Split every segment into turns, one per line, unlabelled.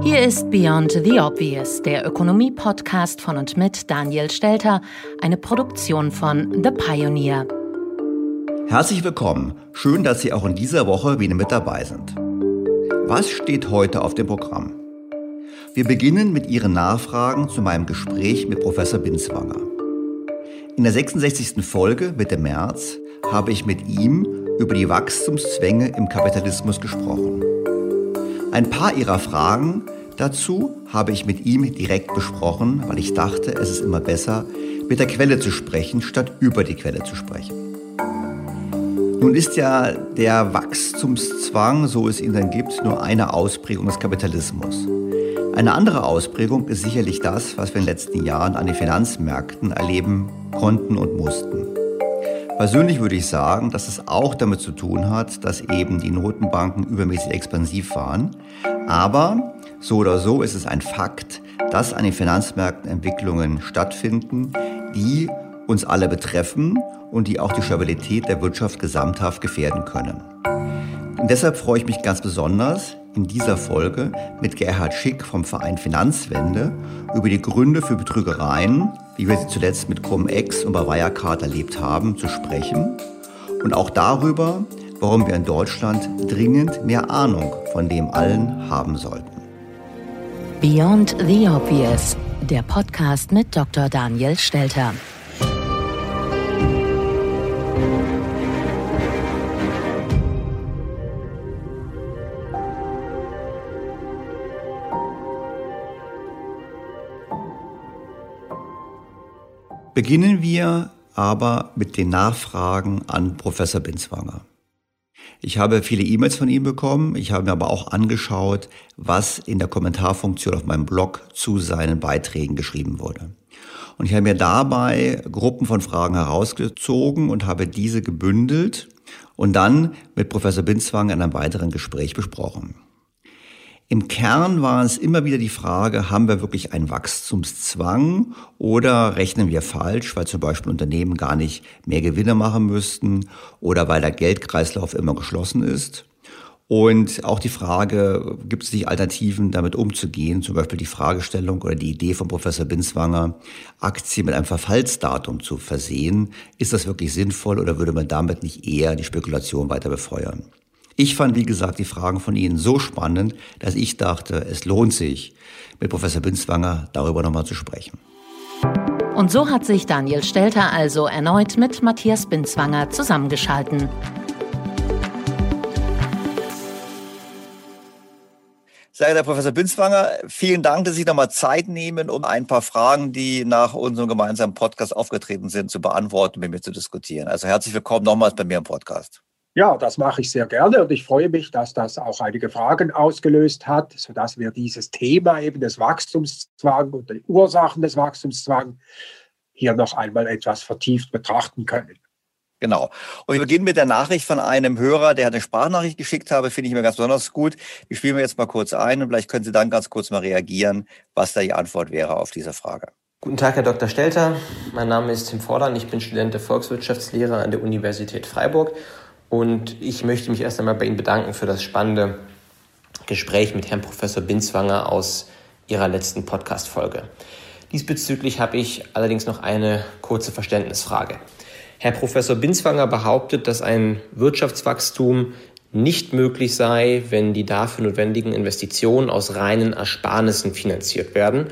Hier ist Beyond the Obvious, der Ökonomie-Podcast von und mit Daniel Stelter, eine Produktion von The Pioneer.
Herzlich willkommen. Schön, dass Sie auch in dieser Woche wieder mit dabei sind. Was steht heute auf dem Programm? Wir beginnen mit Ihren Nachfragen zu meinem Gespräch mit Professor Binswanger. In der 66. Folge Mitte März habe ich mit ihm über die Wachstumszwänge im Kapitalismus gesprochen. Ein paar Ihrer Fragen dazu habe ich mit ihm direkt besprochen, weil ich dachte, es ist immer besser, mit der Quelle zu sprechen, statt über die Quelle zu sprechen. Nun ist ja der Wachstumszwang, so es ihn dann gibt, nur eine Ausprägung des Kapitalismus. Eine andere Ausprägung ist sicherlich das, was wir in den letzten Jahren an den Finanzmärkten erleben konnten und mussten. Persönlich würde ich sagen, dass es auch damit zu tun hat, dass eben die Notenbanken übermäßig expansiv waren. Aber so oder so ist es ein Fakt, dass an den Finanzmärkten Entwicklungen stattfinden, die uns alle betreffen und die auch die Stabilität der Wirtschaft gesamthaft gefährden können. Und deshalb freue ich mich ganz besonders, in dieser Folge mit Gerhard Schick vom Verein Finanzwende über die Gründe für Betrügereien, wie wir sie zuletzt mit Cum-Ex und bei Wirecard erlebt haben, zu sprechen und auch darüber, warum wir in Deutschland dringend mehr Ahnung von dem allen haben sollten.
Beyond the Obvious, der Podcast mit Dr. Daniel Stelter.
Beginnen wir aber mit den Nachfragen an Professor Binswanger. Ich habe viele E-Mails von ihm bekommen. Ich habe mir aber auch angeschaut, was in der Kommentarfunktion auf meinem Blog zu seinen Beiträgen geschrieben wurde. Und ich habe mir dabei Gruppen von Fragen herausgezogen und habe diese gebündelt und dann mit Professor Binswanger in einem weiteren Gespräch besprochen. Im Kern war es immer wieder die Frage, haben wir wirklich einen Wachstumszwang oder rechnen wir falsch, weil zum Beispiel Unternehmen gar nicht mehr Gewinne machen müssten oder weil der Geldkreislauf immer geschlossen ist? Und auch die Frage, gibt es nicht Alternativen, damit umzugehen? Zum Beispiel die Fragestellung oder die Idee von Professor Binswanger, Aktien mit einem Verfallsdatum zu versehen. Ist das wirklich sinnvoll oder würde man damit nicht eher die Spekulation weiter befeuern? Ich fand, wie gesagt, die Fragen von Ihnen so spannend, dass ich dachte, es lohnt sich, mit Professor Binswanger darüber nochmal zu sprechen.
Und so hat sich Daniel Stelter also erneut mit Matthias Binswanger zusammengeschalten.
Sehr geehrter Professor Binswanger, vielen Dank, dass Sie nochmal Zeit nehmen, um ein paar Fragen, die nach unserem gemeinsamen Podcast aufgetreten sind, zu beantworten, mit mir zu diskutieren. Also herzlich willkommen nochmals bei mir im Podcast.
Ja, das mache ich sehr gerne und ich freue mich, dass das auch einige Fragen ausgelöst hat, sodass wir dieses Thema eben des Wachstumszwangs und die Ursachen des Wachstumszwangs hier noch einmal etwas vertieft betrachten können.
Genau. Und wir beginnen mit der Nachricht von einem Hörer, der eine Sprachnachricht geschickt habe, finde ich mir ganz besonders gut. Die spielen wir jetzt mal kurz ein und vielleicht können Sie dann ganz kurz mal reagieren, was da die Antwort wäre auf diese Frage.
Guten Tag, Herr Dr. Stelter. Mein Name ist Tim Vordern. Ich bin Student der Volkswirtschaftslehre an der Universität Freiburg. Und ich möchte mich erst einmal bei Ihnen bedanken für das spannende Gespräch mit Herrn Professor Binswanger aus Ihrer letzten Podcast-Folge. Diesbezüglich habe ich allerdings noch eine kurze Verständnisfrage. Herr Professor Binswanger behauptet, dass ein Wirtschaftswachstum nicht möglich sei, wenn die dafür notwendigen Investitionen aus reinen Ersparnissen finanziert werden,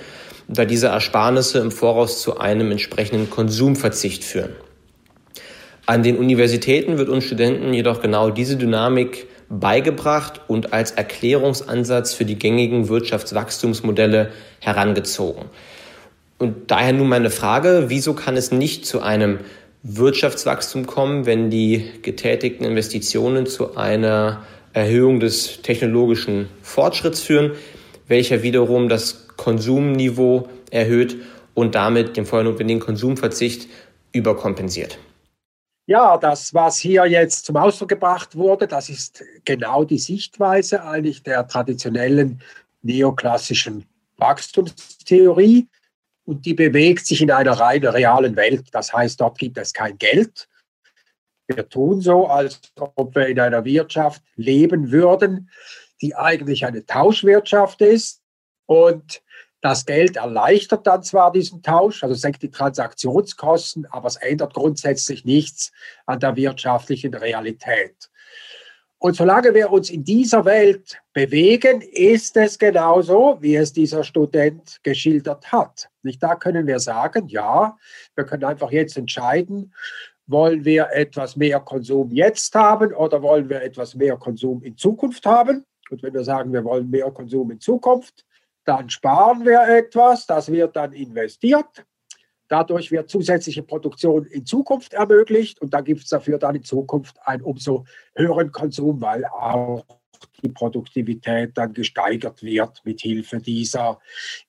da diese Ersparnisse im Voraus zu einem entsprechenden Konsumverzicht führen. An den Universitäten wird uns Studenten jedoch genau diese Dynamik beigebracht und als Erklärungsansatz für die gängigen Wirtschaftswachstumsmodelle herangezogen. Und daher nun meine Frage, wieso kann es nicht zu einem Wirtschaftswachstum kommen, wenn die getätigten Investitionen zu einer Erhöhung des technologischen Fortschritts führen, welcher wiederum das Konsumniveau erhöht und damit den vorher notwendigen Konsumverzicht überkompensiert.
Ja, das, was hier jetzt zum Ausdruck gebracht wurde, das ist genau die Sichtweise eigentlich der traditionellen neoklassischen Wachstumstheorie und die bewegt sich in einer rein realen Welt. Das heißt, dort gibt es kein Geld. Wir tun so, als ob wir in einer Wirtschaft leben würden, die eigentlich eine Tauschwirtschaft ist. Und das Geld erleichtert dann zwar diesen Tausch, also senkt die Transaktionskosten, aber es ändert grundsätzlich nichts an der wirtschaftlichen Realität. Und solange wir uns in dieser Welt bewegen, ist es genauso, wie es dieser Student geschildert hat. Nicht da können wir sagen, ja, wir können einfach jetzt entscheiden, wollen wir etwas mehr Konsum jetzt haben oder wollen wir etwas mehr Konsum in Zukunft haben? Und wenn wir sagen, wir wollen mehr Konsum in Zukunft, dann sparen wir etwas, das wird dann investiert Dadurch wird zusätzliche Produktion in Zukunft ermöglicht und da gibt es dafür dann in Zukunft einen umso höheren Konsum, weil auch die Produktivität dann gesteigert wird mit Hilfe dieser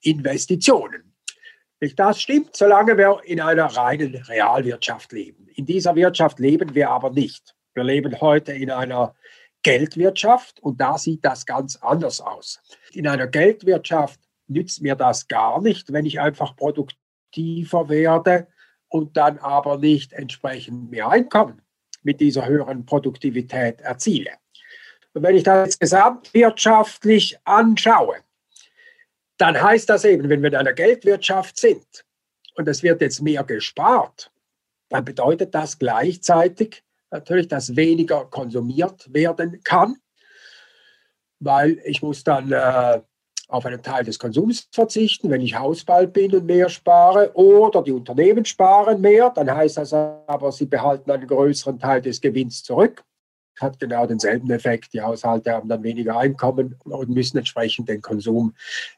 Investitionen. Das stimmt, solange wir in einer reinen Realwirtschaft leben. In dieser Wirtschaft leben wir aber nicht. Wir leben heute in einer Geldwirtschaft und da sieht das ganz anders aus. In einer Geldwirtschaft nützt mir das gar nicht, wenn ich einfach produktiv tiefer werde und dann aber nicht entsprechend mehr Einkommen mit dieser höheren Produktivität erziele. Und wenn ich das jetzt gesamtwirtschaftlich anschaue, dann heißt das eben, wenn wir in einer Geldwirtschaft sind und es wird jetzt mehr gespart, dann bedeutet das gleichzeitig natürlich, dass weniger konsumiert werden kann, weil ich muss dann äh, auf einen Teil des Konsums verzichten, wenn ich Hausbald bin und mehr spare, oder die Unternehmen sparen mehr, dann heißt das aber, sie behalten einen größeren Teil des Gewinns zurück. Hat genau denselben Effekt. Die Haushalte haben dann weniger Einkommen und müssen entsprechend den Konsum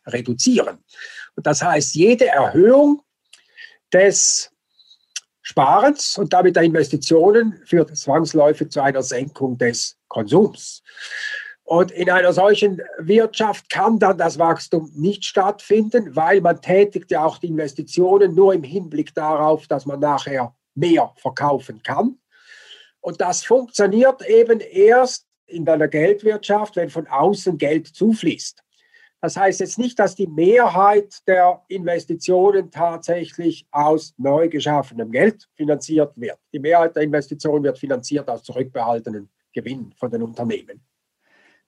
reduzieren. Und das heißt, jede Erhöhung des Sparens und damit der Investitionen führt zwangsläufig zu einer Senkung des Konsums. Und in einer solchen Wirtschaft kann dann das Wachstum nicht stattfinden, weil man tätigt ja auch die Investitionen nur im Hinblick darauf, dass man nachher mehr verkaufen kann. Und das funktioniert eben erst in einer Geldwirtschaft, wenn von außen Geld zufließt. Das heißt jetzt nicht, dass die Mehrheit der Investitionen tatsächlich aus neu geschaffenem Geld finanziert wird. Die Mehrheit der Investitionen wird finanziert aus zurückbehaltenen Gewinnen von den Unternehmen.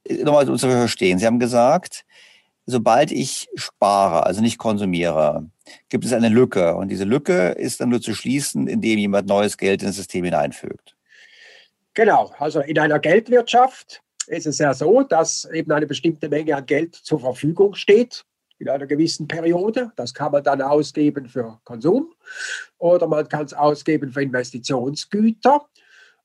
Nochmal um zu verstehen. Sie haben gesagt, sobald ich spare, also nicht konsumiere, gibt es eine Lücke. Und diese Lücke ist dann nur zu schließen, indem jemand neues Geld ins System hineinfügt.
Genau, also in einer Geldwirtschaft ist es ja so, dass eben eine bestimmte Menge an Geld zur Verfügung steht in einer gewissen Periode. Das kann man dann ausgeben für Konsum oder man kann es ausgeben für Investitionsgüter.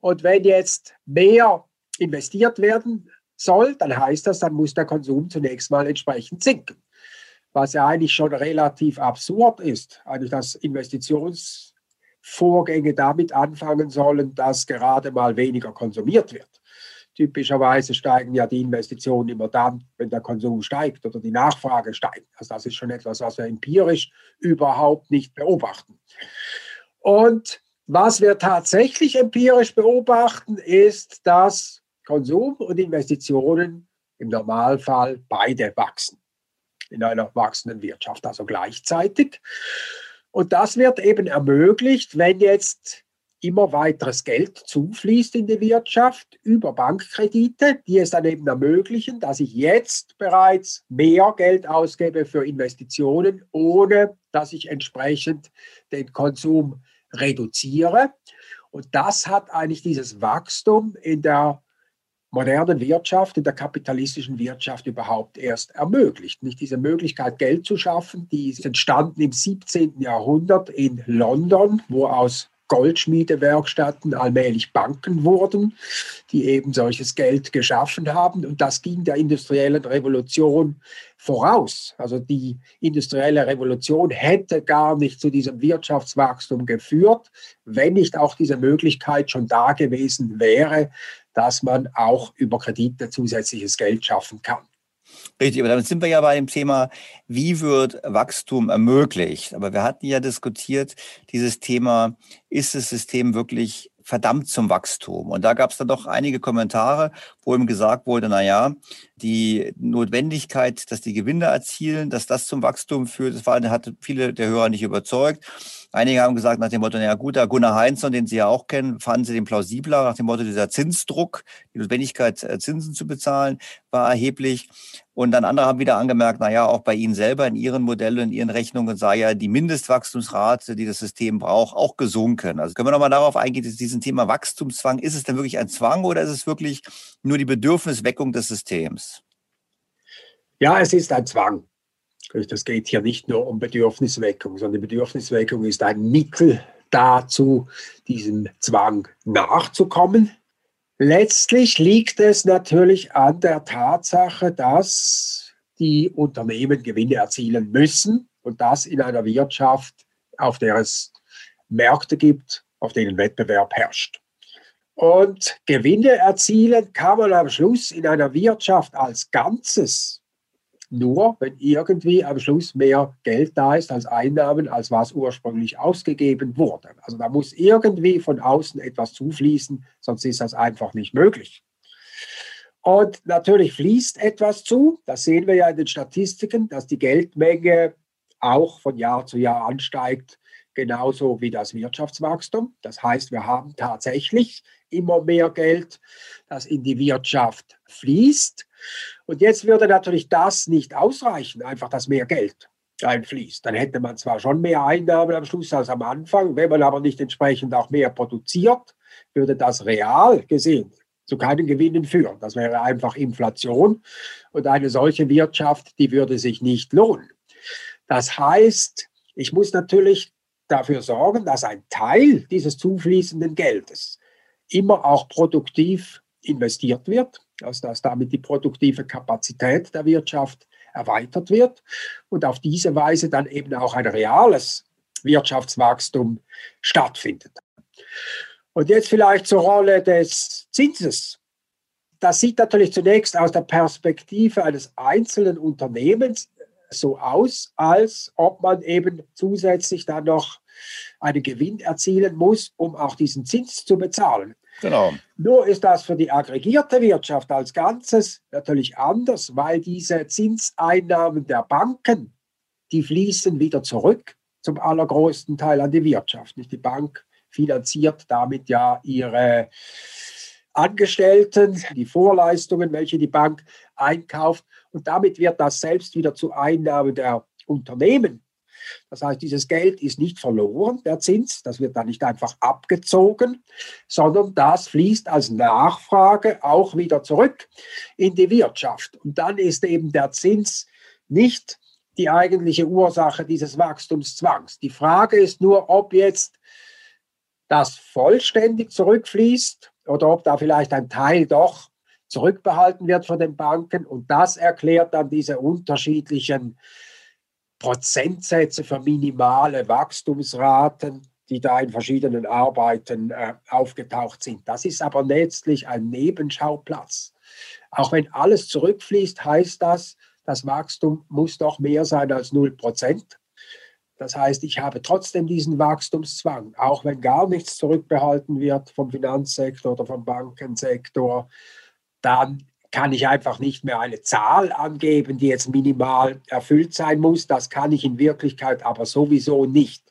Und wenn jetzt mehr investiert werden soll, dann heißt das, dann muss der Konsum zunächst mal entsprechend sinken. Was ja eigentlich schon relativ absurd ist, eigentlich dass Investitionsvorgänge damit anfangen sollen, dass gerade mal weniger konsumiert wird. Typischerweise steigen ja die Investitionen immer dann, wenn der Konsum steigt oder die Nachfrage steigt. Also das ist schon etwas, was wir empirisch überhaupt nicht beobachten. Und was wir tatsächlich empirisch beobachten, ist, dass Konsum und Investitionen im Normalfall beide wachsen in einer wachsenden Wirtschaft, also gleichzeitig. Und das wird eben ermöglicht, wenn jetzt immer weiteres Geld zufließt in die Wirtschaft über Bankkredite, die es dann eben ermöglichen, dass ich jetzt bereits mehr Geld ausgebe für Investitionen, ohne dass ich entsprechend den Konsum reduziere. Und das hat eigentlich dieses Wachstum in der modernen Wirtschaft, in der kapitalistischen Wirtschaft überhaupt erst ermöglicht. Nicht diese Möglichkeit, Geld zu schaffen, die ist entstanden im 17. Jahrhundert in London, wo aus Goldschmiedewerkstätten allmählich Banken wurden, die eben solches Geld geschaffen haben. Und das ging der industriellen Revolution voraus. Also die industrielle Revolution hätte gar nicht zu diesem Wirtschaftswachstum geführt, wenn nicht auch diese Möglichkeit schon da gewesen wäre, dass man auch über Kredite zusätzliches Geld schaffen kann.
Richtig, aber damit sind wir ja bei dem Thema, wie wird Wachstum ermöglicht? Aber wir hatten ja diskutiert, dieses Thema, ist das System wirklich verdammt zum Wachstum? Und da gab es dann doch einige Kommentare, wo ihm gesagt wurde, na ja, die Notwendigkeit, dass die Gewinne erzielen, dass das zum Wachstum führt, das war, hat viele der Hörer nicht überzeugt. Einige haben gesagt nach dem Motto, naja gut, der Gunnar Heinzson, den Sie ja auch kennen, fanden Sie den plausibler nach dem Motto, dieser Zinsdruck, die Notwendigkeit, äh, Zinsen zu bezahlen, war erheblich. Und dann andere haben wieder angemerkt, naja, auch bei Ihnen selber in Ihren Modellen, in Ihren Rechnungen sei ja die Mindestwachstumsrate, die das System braucht, auch gesunken. Also können wir nochmal darauf eingehen, dass diesen Thema Wachstumszwang, ist es denn wirklich ein Zwang oder ist es wirklich nur die Bedürfnisweckung des Systems?
Ja, es ist ein Zwang. Das geht hier nicht nur um Bedürfnisweckung, sondern die Bedürfnisweckung ist ein Mittel dazu, diesem Zwang nachzukommen. Letztlich liegt es natürlich an der Tatsache, dass die Unternehmen Gewinne erzielen müssen und das in einer Wirtschaft, auf der es Märkte gibt, auf denen Wettbewerb herrscht. Und Gewinne erzielen kann man am Schluss in einer Wirtschaft als Ganzes nur, wenn irgendwie am Schluss mehr Geld da ist als Einnahmen, als was ursprünglich ausgegeben wurde. Also da muss irgendwie von außen etwas zufließen, sonst ist das einfach nicht möglich. Und natürlich fließt etwas zu. Das sehen wir ja in den Statistiken, dass die Geldmenge auch von Jahr zu Jahr ansteigt, genauso wie das Wirtschaftswachstum. Das heißt, wir haben tatsächlich immer mehr Geld, das in die Wirtschaft fließt. Und jetzt würde natürlich das nicht ausreichen, einfach dass mehr Geld einfließt. Dann hätte man zwar schon mehr Einnahmen am Schluss als am Anfang, wenn man aber nicht entsprechend auch mehr produziert, würde das real gesehen zu keinen Gewinnen führen. Das wäre einfach Inflation und eine solche Wirtschaft, die würde sich nicht lohnen. Das heißt, ich muss natürlich dafür sorgen, dass ein Teil dieses zufließenden Geldes immer auch produktiv investiert wird also dass damit die produktive Kapazität der Wirtschaft erweitert wird und auf diese Weise dann eben auch ein reales Wirtschaftswachstum stattfindet. Und jetzt vielleicht zur Rolle des Zinses. Das sieht natürlich zunächst aus der Perspektive eines einzelnen Unternehmens so aus, als ob man eben zusätzlich dann noch einen Gewinn erzielen muss, um auch diesen Zins zu bezahlen. Genau. Nur ist das für die aggregierte Wirtschaft als Ganzes natürlich anders, weil diese Zinseinnahmen der Banken, die fließen wieder zurück zum allergrößten Teil an die Wirtschaft. Nicht die Bank finanziert damit ja ihre Angestellten, die Vorleistungen, welche die Bank einkauft. Und damit wird das selbst wieder zu Einnahmen der Unternehmen. Das heißt, dieses Geld ist nicht verloren, der Zins, das wird dann nicht einfach abgezogen, sondern das fließt als Nachfrage auch wieder zurück in die Wirtschaft. Und dann ist eben der Zins nicht die eigentliche Ursache dieses Wachstumszwangs. Die Frage ist nur, ob jetzt das vollständig zurückfließt oder ob da vielleicht ein Teil doch zurückbehalten wird von den Banken. Und das erklärt dann diese unterschiedlichen Prozentsätze für minimale Wachstumsraten, die da in verschiedenen Arbeiten äh, aufgetaucht sind. Das ist aber letztlich ein Nebenschauplatz. Auch wenn alles zurückfließt, heißt das, das Wachstum muss doch mehr sein als 0 Prozent. Das heißt, ich habe trotzdem diesen Wachstumszwang, auch wenn gar nichts zurückbehalten wird vom Finanzsektor oder vom Bankensektor, dann kann ich einfach nicht mehr eine Zahl angeben, die jetzt minimal erfüllt sein muss. Das kann ich in Wirklichkeit aber sowieso nicht,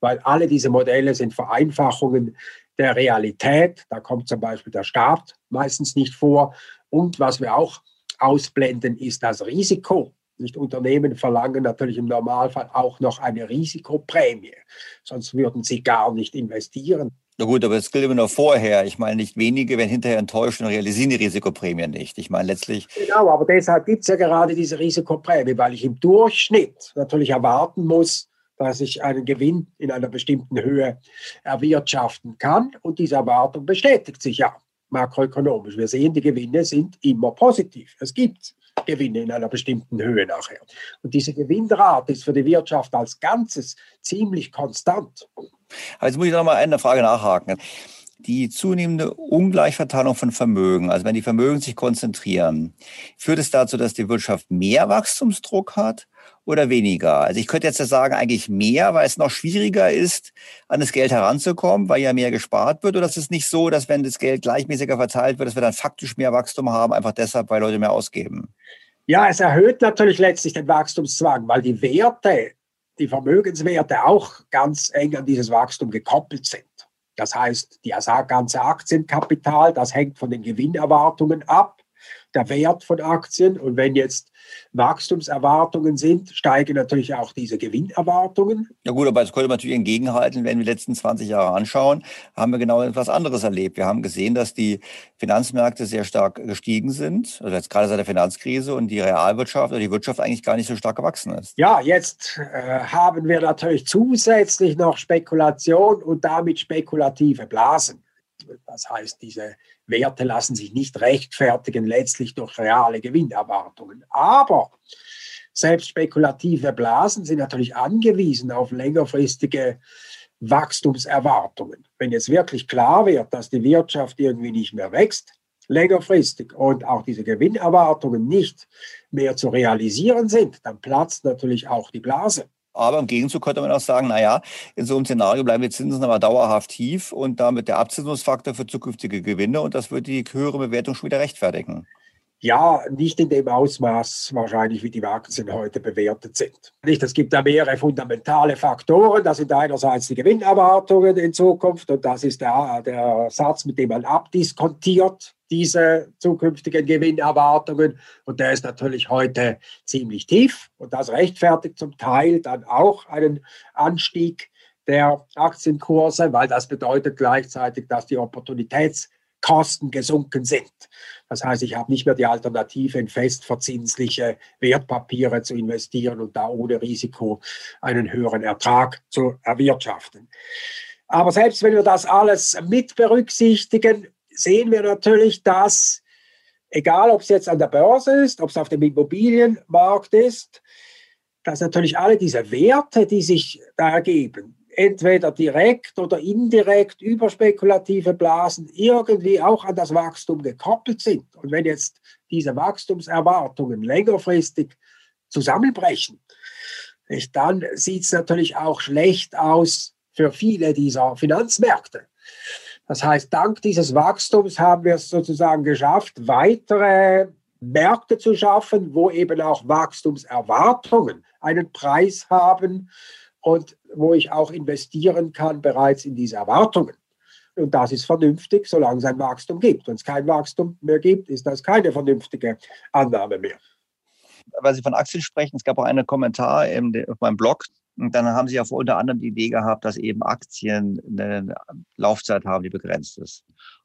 weil alle diese Modelle sind Vereinfachungen der Realität. Da kommt zum Beispiel der Staat meistens nicht vor. Und was wir auch ausblenden, ist das Risiko. Nicht Unternehmen verlangen natürlich im Normalfall auch noch eine Risikoprämie, sonst würden sie gar nicht investieren.
Na gut, aber es gilt immer nur vorher. Ich meine, nicht wenige werden hinterher enttäuscht und realisieren die Risikoprämie nicht. Ich meine, letztlich.
Genau, aber deshalb gibt es ja gerade diese Risikoprämie, weil ich im Durchschnitt natürlich erwarten muss, dass ich einen Gewinn in einer bestimmten Höhe erwirtschaften kann. Und diese Erwartung bestätigt sich ja makroökonomisch. Wir sehen, die Gewinne sind immer positiv. Es gibt Gewinne in einer bestimmten Höhe nachher. Und diese Gewinnrate ist für die Wirtschaft als Ganzes ziemlich konstant.
Jetzt muss ich noch mal eine Frage nachhaken. Die zunehmende Ungleichverteilung von Vermögen, also wenn die Vermögen sich konzentrieren, führt es dazu, dass die Wirtschaft mehr Wachstumsdruck hat oder weniger? Also ich könnte jetzt sagen, eigentlich mehr, weil es noch schwieriger ist, an das Geld heranzukommen, weil ja mehr gespart wird. Oder ist es nicht so, dass wenn das Geld gleichmäßiger verteilt wird, dass wir dann faktisch mehr Wachstum haben, einfach deshalb, weil Leute mehr ausgeben?
Ja, es erhöht natürlich letztlich den Wachstumszwang, weil die Werte die Vermögenswerte auch ganz eng an dieses Wachstum gekoppelt sind. Das heißt, das ganze Aktienkapital, das hängt von den Gewinnerwartungen ab der Wert von Aktien. Und wenn jetzt Wachstumserwartungen sind, steigen natürlich auch diese Gewinnerwartungen.
Ja gut, aber das könnte man natürlich entgegenhalten, wenn wir die letzten 20 Jahre anschauen, haben wir genau etwas anderes erlebt. Wir haben gesehen, dass die Finanzmärkte sehr stark gestiegen sind, also jetzt gerade seit der Finanzkrise und die Realwirtschaft oder die Wirtschaft eigentlich gar nicht so stark gewachsen ist.
Ja, jetzt äh, haben wir natürlich zusätzlich noch Spekulation und damit spekulative Blasen. Das heißt, diese Werte lassen sich nicht rechtfertigen, letztlich durch reale Gewinnerwartungen. Aber selbst spekulative Blasen sind natürlich angewiesen auf längerfristige Wachstumserwartungen. Wenn jetzt wirklich klar wird, dass die Wirtschaft irgendwie nicht mehr wächst, längerfristig und auch diese Gewinnerwartungen nicht mehr zu realisieren sind, dann platzt natürlich auch die Blase.
Aber im Gegenzug könnte man auch sagen, naja, in so einem Szenario bleiben die Zinsen aber dauerhaft tief und damit der Abzinsungsfaktor für zukünftige Gewinne und das wird die höhere Bewertung schon wieder rechtfertigen.
Ja, nicht in dem Ausmaß wahrscheinlich, wie die Aktien heute bewertet sind. Nicht, es gibt da mehrere fundamentale Faktoren. Das sind einerseits die Gewinnerwartungen in Zukunft und das ist der, der Satz, mit dem man abdiskontiert diese zukünftigen Gewinnerwartungen. Und der ist natürlich heute ziemlich tief und das rechtfertigt zum Teil dann auch einen Anstieg der Aktienkurse, weil das bedeutet gleichzeitig, dass die Opportunitätskosten gesunken sind. Das heißt, ich habe nicht mehr die Alternative, in festverzinsliche Wertpapiere zu investieren und da ohne Risiko einen höheren Ertrag zu erwirtschaften. Aber selbst wenn wir das alles mit berücksichtigen, sehen wir natürlich, dass egal ob es jetzt an der Börse ist, ob es auf dem Immobilienmarkt ist, dass natürlich alle diese Werte, die sich da ergeben, entweder direkt oder indirekt über spekulative Blasen irgendwie auch an das Wachstum gekoppelt sind. Und wenn jetzt diese Wachstumserwartungen längerfristig zusammenbrechen, dann sieht es natürlich auch schlecht aus für viele dieser Finanzmärkte. Das heißt, dank dieses Wachstums haben wir es sozusagen geschafft, weitere Märkte zu schaffen, wo eben auch Wachstumserwartungen einen Preis haben und wo ich auch investieren kann bereits in diese Erwartungen. Und das ist vernünftig, solange es ein Wachstum gibt. Wenn es kein Wachstum mehr gibt, ist das keine vernünftige Annahme mehr.
Weil Sie von Aktien sprechen, es gab auch einen Kommentar auf meinem Blog. Und dann haben Sie ja unter anderem die Idee gehabt, dass eben Aktien eine Laufzeit haben, die begrenzt ist.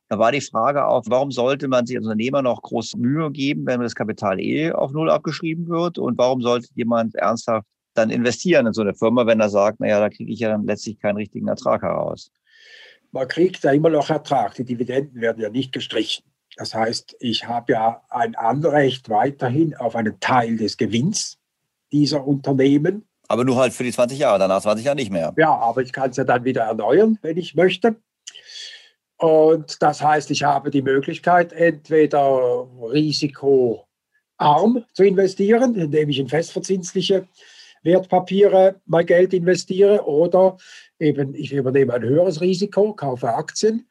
Da war die Frage auch, warum sollte man sich als Unternehmer noch große Mühe geben, wenn das Kapital eh auf Null abgeschrieben wird? Und warum sollte jemand ernsthaft dann investieren in so eine Firma, wenn er sagt, naja, da kriege ich ja dann letztlich keinen richtigen Ertrag heraus?
Man kriegt ja immer noch Ertrag. Die Dividenden werden ja nicht gestrichen. Das heißt, ich habe ja ein Anrecht weiterhin auf einen Teil des Gewinns dieser Unternehmen.
Aber nur halt für die 20 Jahre, danach 20 Jahre nicht mehr.
Ja, aber ich kann es ja dann wieder erneuern, wenn ich möchte. Und das heißt, ich habe die Möglichkeit, entweder risikoarm zu investieren, indem ich in festverzinsliche Wertpapiere mein Geld investiere, oder eben ich übernehme ein höheres Risiko, kaufe Aktien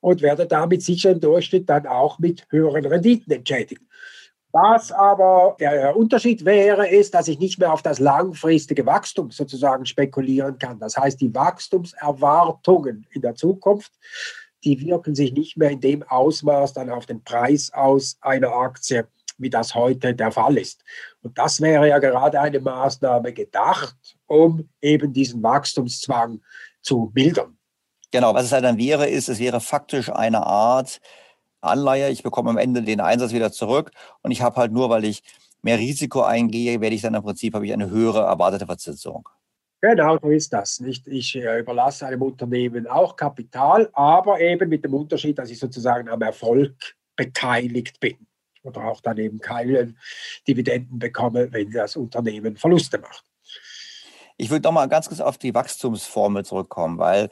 und werde damit sicher im Durchschnitt dann auch mit höheren Renditen entschädigt. Was aber der Unterschied wäre, ist, dass ich nicht mehr auf das langfristige Wachstum sozusagen spekulieren kann. Das heißt, die Wachstumserwartungen in der Zukunft die wirken sich nicht mehr in dem Ausmaß dann auf den Preis aus einer Aktie, wie das heute der Fall ist. Und das wäre ja gerade eine Maßnahme gedacht, um eben diesen Wachstumszwang zu mildern.
Genau, was es halt dann wäre, ist, es wäre faktisch eine Art Anleihe. Ich bekomme am Ende den Einsatz wieder zurück und ich habe halt nur, weil ich mehr Risiko eingehe, werde ich dann im Prinzip, habe ich eine höhere erwartete Verzinsung.
Genau, so ist das. Nicht? Ich äh, überlasse einem Unternehmen auch Kapital, aber eben mit dem Unterschied, dass ich sozusagen am Erfolg beteiligt bin oder auch dann eben keine Dividenden bekomme, wenn das Unternehmen Verluste macht.
Ich würde noch mal ganz kurz auf die Wachstumsformel zurückkommen, weil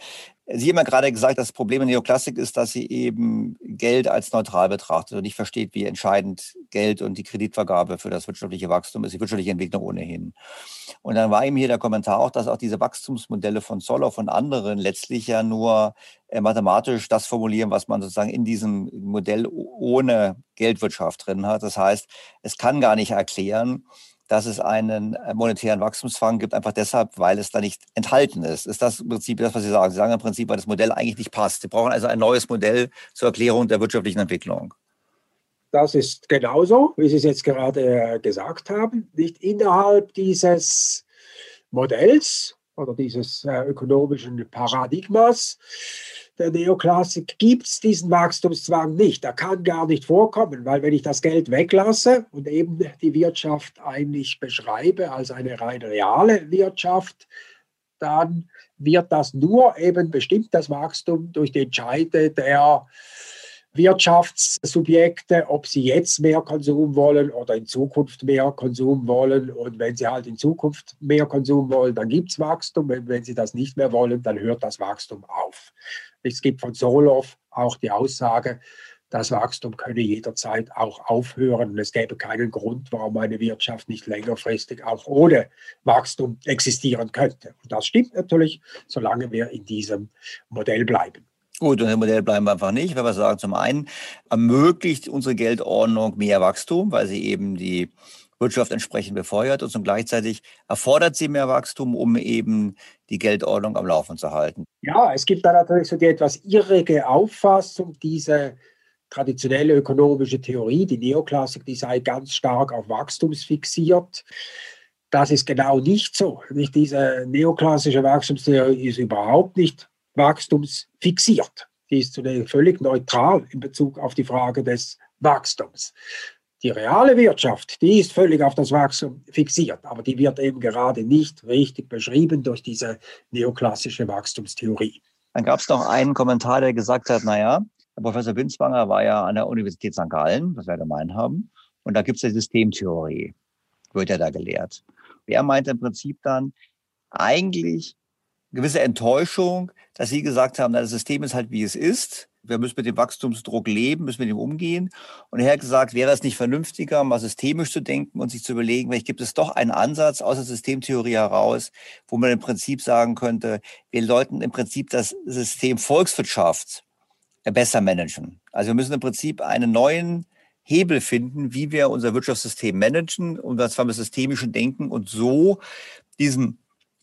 Sie haben ja gerade gesagt, das Problem in Neoklassik ist, dass sie eben Geld als neutral betrachtet und nicht versteht, wie entscheidend Geld und die Kreditvergabe für das wirtschaftliche Wachstum ist, die wirtschaftliche Entwicklung ohnehin. Und dann war eben hier der Kommentar auch, dass auch diese Wachstumsmodelle von Zoller von anderen letztlich ja nur äh, mathematisch das formulieren, was man sozusagen in diesem Modell ohne Geldwirtschaft drin hat. Das heißt, es kann gar nicht erklären, dass es einen äh, monetären Wachstumsfang gibt, einfach deshalb, weil es da nicht enthalten ist. Ist das im Prinzip das, was Sie sagen? Sie sagen im Prinzip, weil das Modell eigentlich nicht passt. Sie brauchen also ein neues Modell zur Erklärung der wirtschaftlichen Entwicklung.
Das ist genauso, wie Sie es jetzt gerade äh, gesagt haben. Nicht innerhalb dieses Modells oder dieses äh, ökonomischen Paradigmas der Neoklassik gibt es diesen Wachstumszwang nicht. Er kann gar nicht vorkommen, weil wenn ich das Geld weglasse und eben die Wirtschaft eigentlich beschreibe als eine rein reale Wirtschaft, dann wird das nur eben bestimmt das Wachstum durch die Entscheide der Wirtschaftssubjekte, ob sie jetzt mehr Konsum wollen oder in Zukunft mehr Konsum wollen. Und wenn sie halt in Zukunft mehr Konsum wollen, dann gibt es Wachstum. Und wenn sie das nicht mehr wollen, dann hört das Wachstum auf. Es gibt von Solow auch die Aussage, das Wachstum könne jederzeit auch aufhören es gäbe keinen Grund, warum eine Wirtschaft nicht längerfristig auch ohne Wachstum existieren könnte. Und das stimmt natürlich, solange wir in diesem Modell bleiben.
Gut, und im Modell bleiben wir einfach nicht, weil wir sagen, zum einen ermöglicht unsere Geldordnung mehr Wachstum, weil sie eben die Wirtschaft entsprechend befeuert und gleichzeitig erfordert sie mehr Wachstum, um eben die Geldordnung am Laufen zu halten.
Ja, es gibt da natürlich so die etwas irrige Auffassung, diese traditionelle ökonomische Theorie, die Neoklassik, die sei ganz stark auf Wachstumsfixiert. Das ist genau nicht so. Nicht diese neoklassische Wachstumstheorie ist überhaupt nicht wachstumsfixiert. Die ist zunächst völlig neutral in Bezug auf die Frage des Wachstums. Die reale Wirtschaft, die ist völlig auf das Wachstum fixiert, aber die wird eben gerade nicht richtig beschrieben durch diese neoklassische Wachstumstheorie.
Dann gab es noch einen Kommentar, der gesagt hat, naja, Professor Binswanger war ja an der Universität St. Gallen, was wir gemeint haben, und da gibt es ja Systemtheorie, wird ja da gelehrt. Er meinte im Prinzip dann, eigentlich gewisse Enttäuschung, dass Sie gesagt haben, na, das System ist halt wie es ist. Wir müssen mit dem Wachstumsdruck leben, müssen mit ihm umgehen. Und er hat gesagt, wäre es nicht vernünftiger, mal systemisch zu denken und sich zu überlegen, vielleicht gibt es doch einen Ansatz aus der Systemtheorie heraus, wo man im Prinzip sagen könnte, wir sollten im Prinzip das System Volkswirtschaft besser managen. Also wir müssen im Prinzip einen neuen Hebel finden, wie wir unser Wirtschaftssystem managen und zwar mit systemischen Denken und so diesen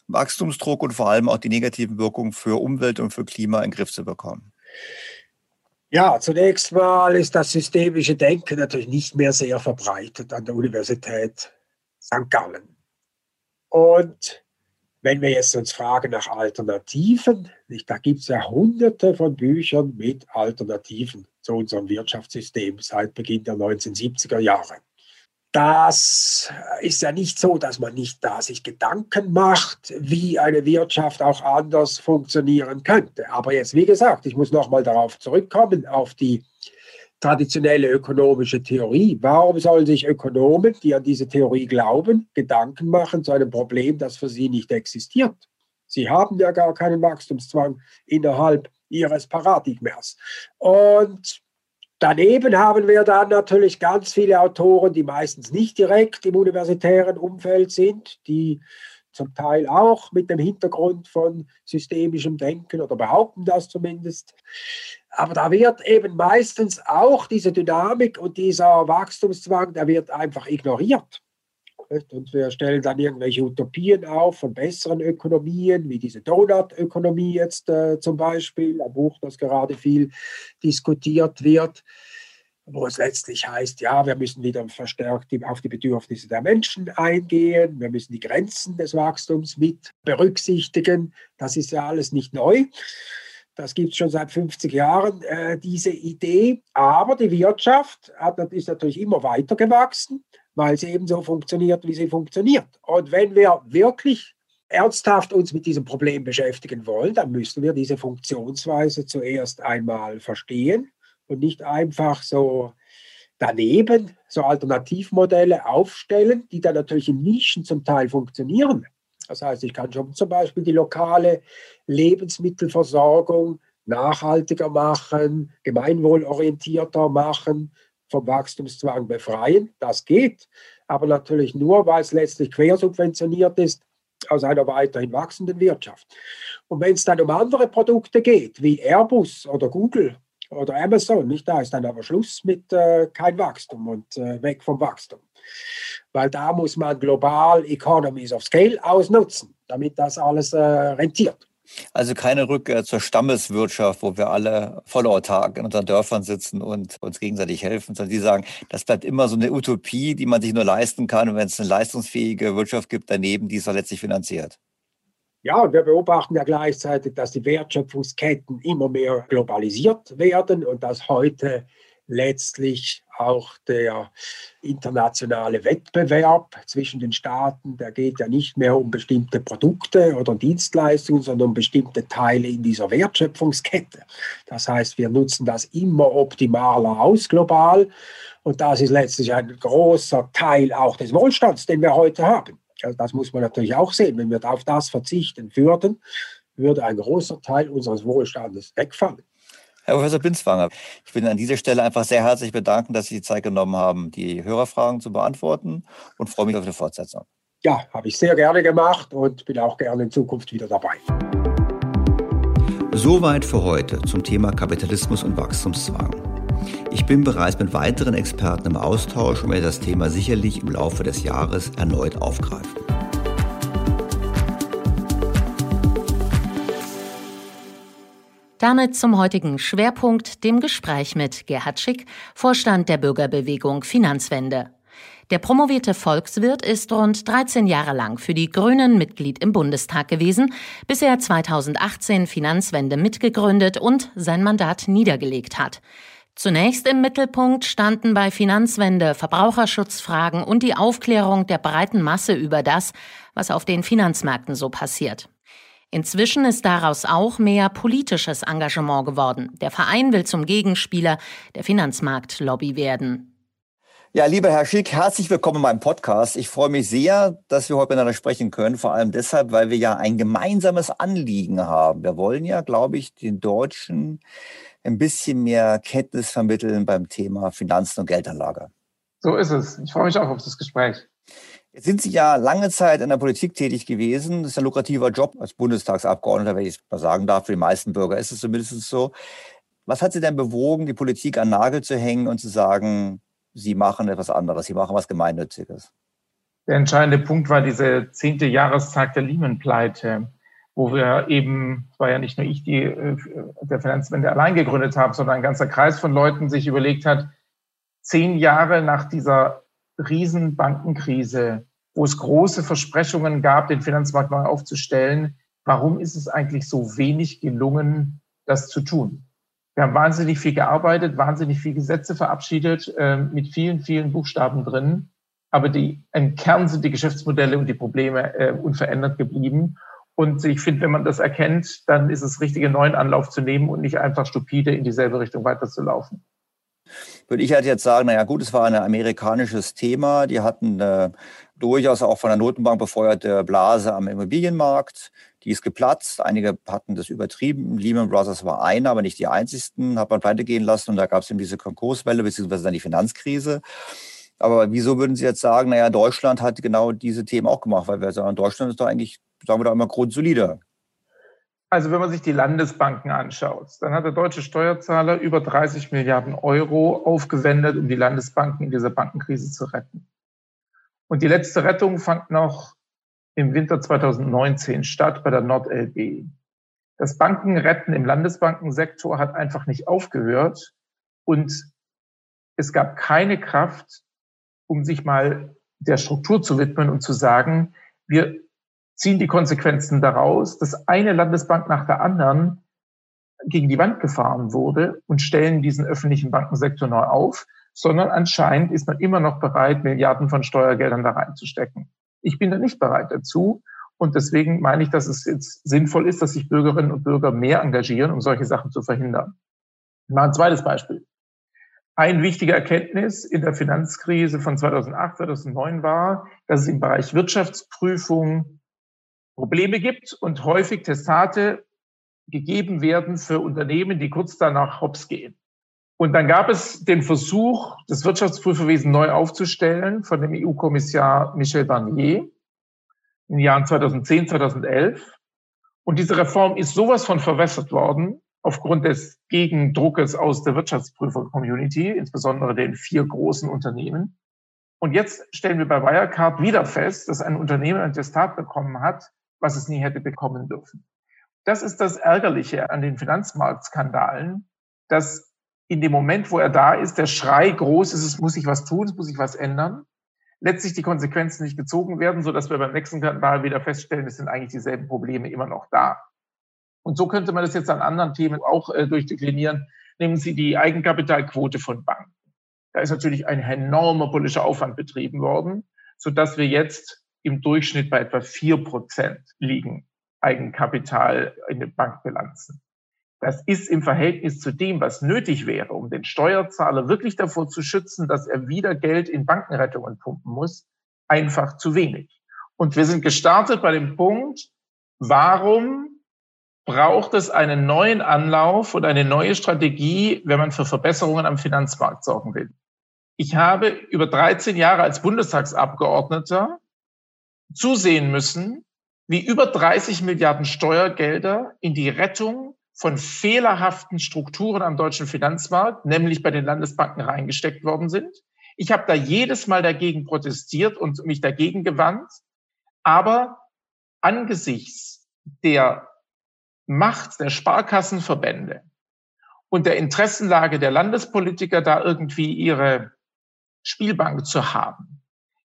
Wachstumsdruck und vor allem auch die negativen Wirkungen für Umwelt und für Klima in den Griff zu bekommen.
Ja, zunächst mal ist das systemische Denken natürlich nicht mehr sehr verbreitet an der Universität St. Gallen. Und wenn wir jetzt uns fragen nach Alternativen, nicht, da gibt es ja hunderte von Büchern mit Alternativen zu unserem Wirtschaftssystem seit Beginn der 1970er Jahre das ist ja nicht so, dass man nicht da sich Gedanken macht, wie eine Wirtschaft auch anders funktionieren könnte. Aber jetzt, wie gesagt, ich muss nochmal darauf zurückkommen, auf die traditionelle ökonomische Theorie. Warum sollen sich Ökonomen, die an diese Theorie glauben, Gedanken machen zu einem Problem, das für sie nicht existiert? Sie haben ja gar keinen Wachstumszwang innerhalb ihres Paradigmas. Und Daneben haben wir dann natürlich ganz viele Autoren, die meistens nicht direkt im universitären Umfeld sind, die zum Teil auch mit dem Hintergrund von systemischem Denken oder behaupten das zumindest. Aber da wird eben meistens auch diese Dynamik und dieser Wachstumszwang, der wird einfach ignoriert. Und wir stellen dann irgendwelche Utopien auf von besseren Ökonomien, wie diese Donut-Ökonomie jetzt äh, zum Beispiel, ein Buch, das gerade viel diskutiert wird, wo es letztlich heißt, ja, wir müssen wieder verstärkt auf die Bedürfnisse der Menschen eingehen, wir müssen die Grenzen des Wachstums mit berücksichtigen. Das ist ja alles nicht neu. Das gibt es schon seit 50 Jahren, äh, diese Idee. Aber die Wirtschaft hat, ist natürlich immer weiter gewachsen weil sie eben so funktioniert, wie sie funktioniert. Und wenn wir wirklich ernsthaft uns mit diesem Problem beschäftigen wollen, dann müssen wir diese Funktionsweise zuerst einmal verstehen und nicht einfach so daneben so Alternativmodelle aufstellen, die dann natürlich in Nischen zum Teil funktionieren. Das heißt, ich kann schon zum Beispiel die lokale Lebensmittelversorgung nachhaltiger machen, gemeinwohlorientierter machen, vom Wachstumszwang befreien. Das geht, aber natürlich nur, weil es letztlich quersubventioniert ist aus einer weiterhin wachsenden Wirtschaft. Und wenn es dann um andere Produkte geht, wie Airbus oder Google oder Amazon, nicht da ist dann aber Schluss mit äh, kein Wachstum und äh, weg vom Wachstum. Weil da muss man global Economies of Scale ausnutzen, damit das alles äh, rentiert.
Also keine Rückkehr zur Stammeswirtschaft, wo wir alle voll autark in unseren Dörfern sitzen und uns gegenseitig helfen, sondern die sagen, das bleibt immer so eine Utopie, die man sich nur leisten kann. Und wenn es eine leistungsfähige Wirtschaft gibt daneben, die ist auch letztlich finanziert.
Ja, und wir beobachten ja gleichzeitig, dass die Wertschöpfungsketten immer mehr globalisiert werden und dass heute letztlich auch der internationale Wettbewerb zwischen den Staaten, der geht ja nicht mehr um bestimmte Produkte oder Dienstleistungen, sondern um bestimmte Teile in dieser Wertschöpfungskette. Das heißt, wir nutzen das immer optimaler aus global und das ist letztlich ein großer Teil auch des Wohlstands, den wir heute haben. Also das muss man natürlich auch sehen. Wenn wir auf das verzichten würden, würde ein großer Teil unseres Wohlstandes wegfallen.
Herr Professor Binzwanger, ich will an dieser Stelle einfach sehr herzlich bedanken, dass Sie die Zeit genommen haben, die Hörerfragen zu beantworten und freue mich auf eine Fortsetzung.
Ja, habe ich sehr gerne gemacht und bin auch gerne in Zukunft wieder dabei.
Soweit für heute zum Thema Kapitalismus und Wachstumszwang. Ich bin bereits mit weiteren Experten im Austausch und werde das Thema sicherlich im Laufe des Jahres erneut aufgreifen.
Damit zum heutigen Schwerpunkt, dem Gespräch mit Gerhard Schick, Vorstand der Bürgerbewegung Finanzwende. Der promovierte Volkswirt ist rund 13 Jahre lang für die Grünen Mitglied im Bundestag gewesen, bis er 2018 Finanzwende mitgegründet und sein Mandat niedergelegt hat. Zunächst im Mittelpunkt standen bei Finanzwende Verbraucherschutzfragen und die Aufklärung der breiten Masse über das, was auf den Finanzmärkten so passiert. Inzwischen ist daraus auch mehr politisches Engagement geworden. Der Verein will zum Gegenspieler der Finanzmarktlobby werden.
Ja, lieber Herr Schick, herzlich willkommen in meinem Podcast. Ich freue mich sehr, dass wir heute miteinander sprechen können, vor allem deshalb, weil wir ja ein gemeinsames Anliegen haben. Wir wollen ja, glaube ich, den Deutschen ein bisschen mehr Kenntnis vermitteln beim Thema Finanzen und Geldanlage.
So ist es. Ich freue mich auch auf das Gespräch.
Jetzt sind Sie ja lange Zeit in der Politik tätig gewesen. Das ist ein lukrativer Job als Bundestagsabgeordneter, wenn ich es mal sagen darf. Für die meisten Bürger ist es zumindest so. Was hat Sie denn bewogen, die Politik an Nagel zu hängen und zu sagen, Sie machen etwas anderes, Sie machen was Gemeinnütziges?
Der entscheidende Punkt war diese zehnte Jahrestag der Lehman-Pleite. wo wir eben, es war ja nicht nur ich, die äh, der Finanzwende allein gegründet habe, sondern ein ganzer Kreis von Leuten sich überlegt hat, zehn Jahre nach dieser riesen Bankenkrise, wo es große Versprechungen gab, den Finanzmarkt neu aufzustellen, warum ist es eigentlich so wenig gelungen, das zu tun? Wir haben wahnsinnig viel gearbeitet, wahnsinnig viele Gesetze verabschiedet, äh, mit vielen, vielen Buchstaben drin. Aber die, im Kern sind die Geschäftsmodelle und die Probleme äh, unverändert geblieben. Und ich finde, wenn man das erkennt, dann ist es richtig, einen neuen Anlauf zu nehmen und nicht einfach stupide in dieselbe Richtung weiterzulaufen.
Würde ich halt jetzt sagen, naja gut, es war ein amerikanisches Thema. Die hatten äh, durchaus auch von der Notenbank befeuerte Blase am Immobilienmarkt. Die ist geplatzt. Einige hatten das übertrieben. Lehman Brothers war einer, aber nicht die einzigsten. Hat man pleite gehen lassen und da gab es eben diese Konkurswelle beziehungsweise dann die Finanzkrise. Aber wieso würden Sie jetzt sagen, naja, Deutschland hat genau diese Themen auch gemacht? Weil wir sagen, Deutschland ist doch eigentlich, sagen wir da immer, grundsolider.
Also wenn man sich die Landesbanken anschaut, dann hat der deutsche Steuerzahler über 30 Milliarden Euro aufgewendet, um die Landesbanken in dieser Bankenkrise zu retten. Und die letzte Rettung fand noch im Winter 2019 statt bei der NordLB. Das Bankenretten im Landesbankensektor hat einfach nicht aufgehört und es gab keine Kraft, um sich mal der Struktur zu widmen und zu sagen, wir ziehen die Konsequenzen daraus, dass eine Landesbank nach der anderen gegen die Wand gefahren wurde und stellen diesen öffentlichen Bankensektor neu auf, sondern anscheinend ist man immer noch bereit, Milliarden von Steuergeldern da reinzustecken. Ich bin da nicht bereit dazu. Und deswegen meine ich, dass es jetzt sinnvoll ist, dass sich Bürgerinnen und Bürger mehr engagieren, um solche Sachen zu verhindern. Mal ein zweites Beispiel. Ein wichtiger Erkenntnis in der Finanzkrise von 2008, 2009 war, dass es im Bereich Wirtschaftsprüfung Probleme gibt und häufig Testate gegeben werden für Unternehmen, die kurz danach hops gehen. Und dann gab es den Versuch, das Wirtschaftsprüferwesen neu aufzustellen von dem EU-Kommissar Michel Barnier in den Jahren 2010, 2011. Und diese Reform ist sowas von verwässert worden aufgrund des Gegendruckes aus der Wirtschaftsprüfer-Community, insbesondere den vier großen Unternehmen. Und jetzt stellen wir bei Wirecard wieder fest, dass ein Unternehmen ein Testat bekommen hat, was es nie hätte bekommen dürfen. Das ist das Ärgerliche an den Finanzmarktskandalen, dass in dem Moment, wo er da ist, der Schrei groß ist, es muss sich was tun, es muss sich was ändern, letztlich die Konsequenzen nicht gezogen werden, so dass wir beim nächsten Skandal wieder feststellen, es sind eigentlich dieselben Probleme immer noch da. Und so könnte man das jetzt an anderen Themen auch äh, durchdeklinieren. Nehmen Sie die Eigenkapitalquote von Banken. Da ist natürlich ein enormer politischer Aufwand betrieben worden, so dass wir jetzt im Durchschnitt bei etwa vier Prozent liegen, Eigenkapital in den Bankbilanzen. Das ist im Verhältnis zu dem, was nötig wäre, um den Steuerzahler wirklich davor zu schützen, dass er wieder Geld in Bankenrettungen pumpen muss, einfach zu wenig. Und wir sind gestartet bei dem Punkt, warum braucht es einen neuen Anlauf und eine neue Strategie, wenn man für Verbesserungen am Finanzmarkt sorgen will. Ich habe über 13 Jahre als Bundestagsabgeordneter zusehen müssen, wie über 30 Milliarden Steuergelder in die Rettung von fehlerhaften Strukturen am deutschen Finanzmarkt, nämlich bei den Landesbanken reingesteckt worden sind. Ich habe da jedes Mal dagegen protestiert und mich dagegen gewandt. Aber angesichts der Macht der Sparkassenverbände und der Interessenlage der Landespolitiker, da irgendwie ihre Spielbank zu haben,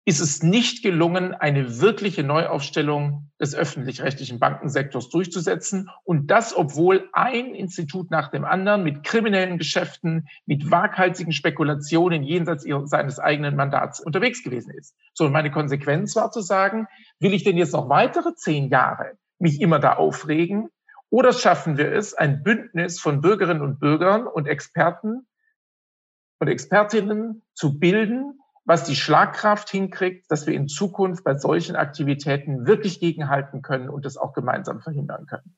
ist es nicht gelungen, eine wirkliche Neuaufstellung des öffentlich-rechtlichen Bankensektors durchzusetzen. Und das, obwohl ein Institut nach dem anderen mit kriminellen Geschäften, mit waghalsigen Spekulationen jenseits seines eigenen Mandats unterwegs gewesen ist. So, und meine Konsequenz war zu sagen, will ich denn jetzt noch weitere zehn Jahre mich immer da aufregen? Oder schaffen wir es, ein Bündnis von Bürgerinnen und Bürgern und Experten und Expertinnen zu bilden, was die Schlagkraft hinkriegt, dass wir in Zukunft bei solchen Aktivitäten wirklich gegenhalten können und das auch gemeinsam verhindern können.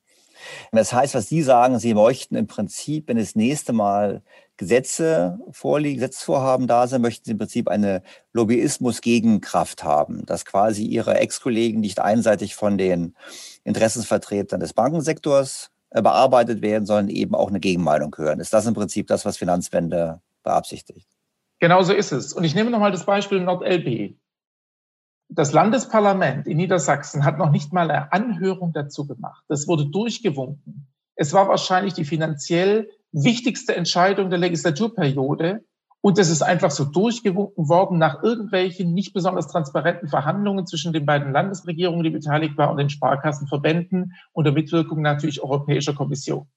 Das heißt, was Sie sagen, Sie möchten im Prinzip, wenn das nächste Mal Gesetze vorliegen, Gesetzesvorhaben da sind, möchten Sie im Prinzip eine Lobbyismus-Gegenkraft haben, dass quasi Ihre Ex-Kollegen nicht einseitig von den Interessensvertretern des Bankensektors äh, bearbeitet werden, sondern eben auch eine Gegenmeinung hören. Ist das im Prinzip das, was Finanzwende beabsichtigt?
Genauso ist es. Und ich nehme nochmal das Beispiel NordLB. das Landesparlament in Niedersachsen hat noch nicht mal eine Anhörung dazu gemacht. Das wurde durchgewunken. Es war wahrscheinlich die finanziell wichtigste Entscheidung der Legislaturperiode. Und es ist einfach so durchgewunken worden nach irgendwelchen nicht besonders transparenten Verhandlungen zwischen den beiden Landesregierungen, die beteiligt waren, und den Sparkassenverbänden unter Mitwirkung natürlich Europäischer Kommission.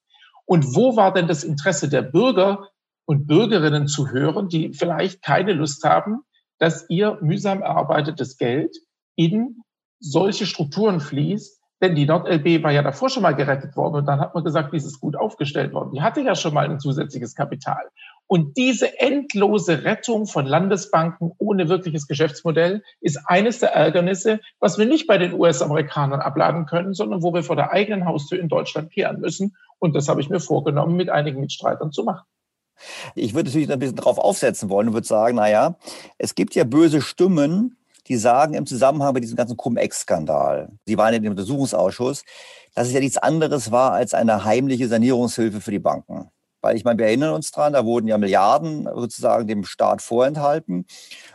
Und wo war denn das Interesse der Bürger und Bürgerinnen zu hören, die vielleicht keine Lust haben, dass ihr mühsam erarbeitetes Geld in solche Strukturen fließt, denn die NordLB war ja davor schon mal gerettet worden und dann hat man gesagt, die ist gut aufgestellt worden. Die hatte ja schon mal ein zusätzliches Kapital. Und diese endlose Rettung von Landesbanken ohne wirkliches Geschäftsmodell ist eines der Ärgernisse, was wir nicht bei den US-Amerikanern abladen können, sondern wo wir vor der eigenen Haustür in Deutschland kehren müssen. Und das habe ich mir vorgenommen, mit einigen Mitstreitern zu machen.
Ich würde natürlich ein bisschen drauf aufsetzen wollen und würde sagen, naja, es gibt ja böse Stimmen, die sagen im Zusammenhang mit diesem ganzen Cum-Ex-Skandal, Sie waren in dem Untersuchungsausschuss, dass es ja nichts anderes war als eine heimliche Sanierungshilfe für die Banken. Weil ich meine, wir erinnern uns dran, da wurden ja Milliarden sozusagen dem Staat vorenthalten.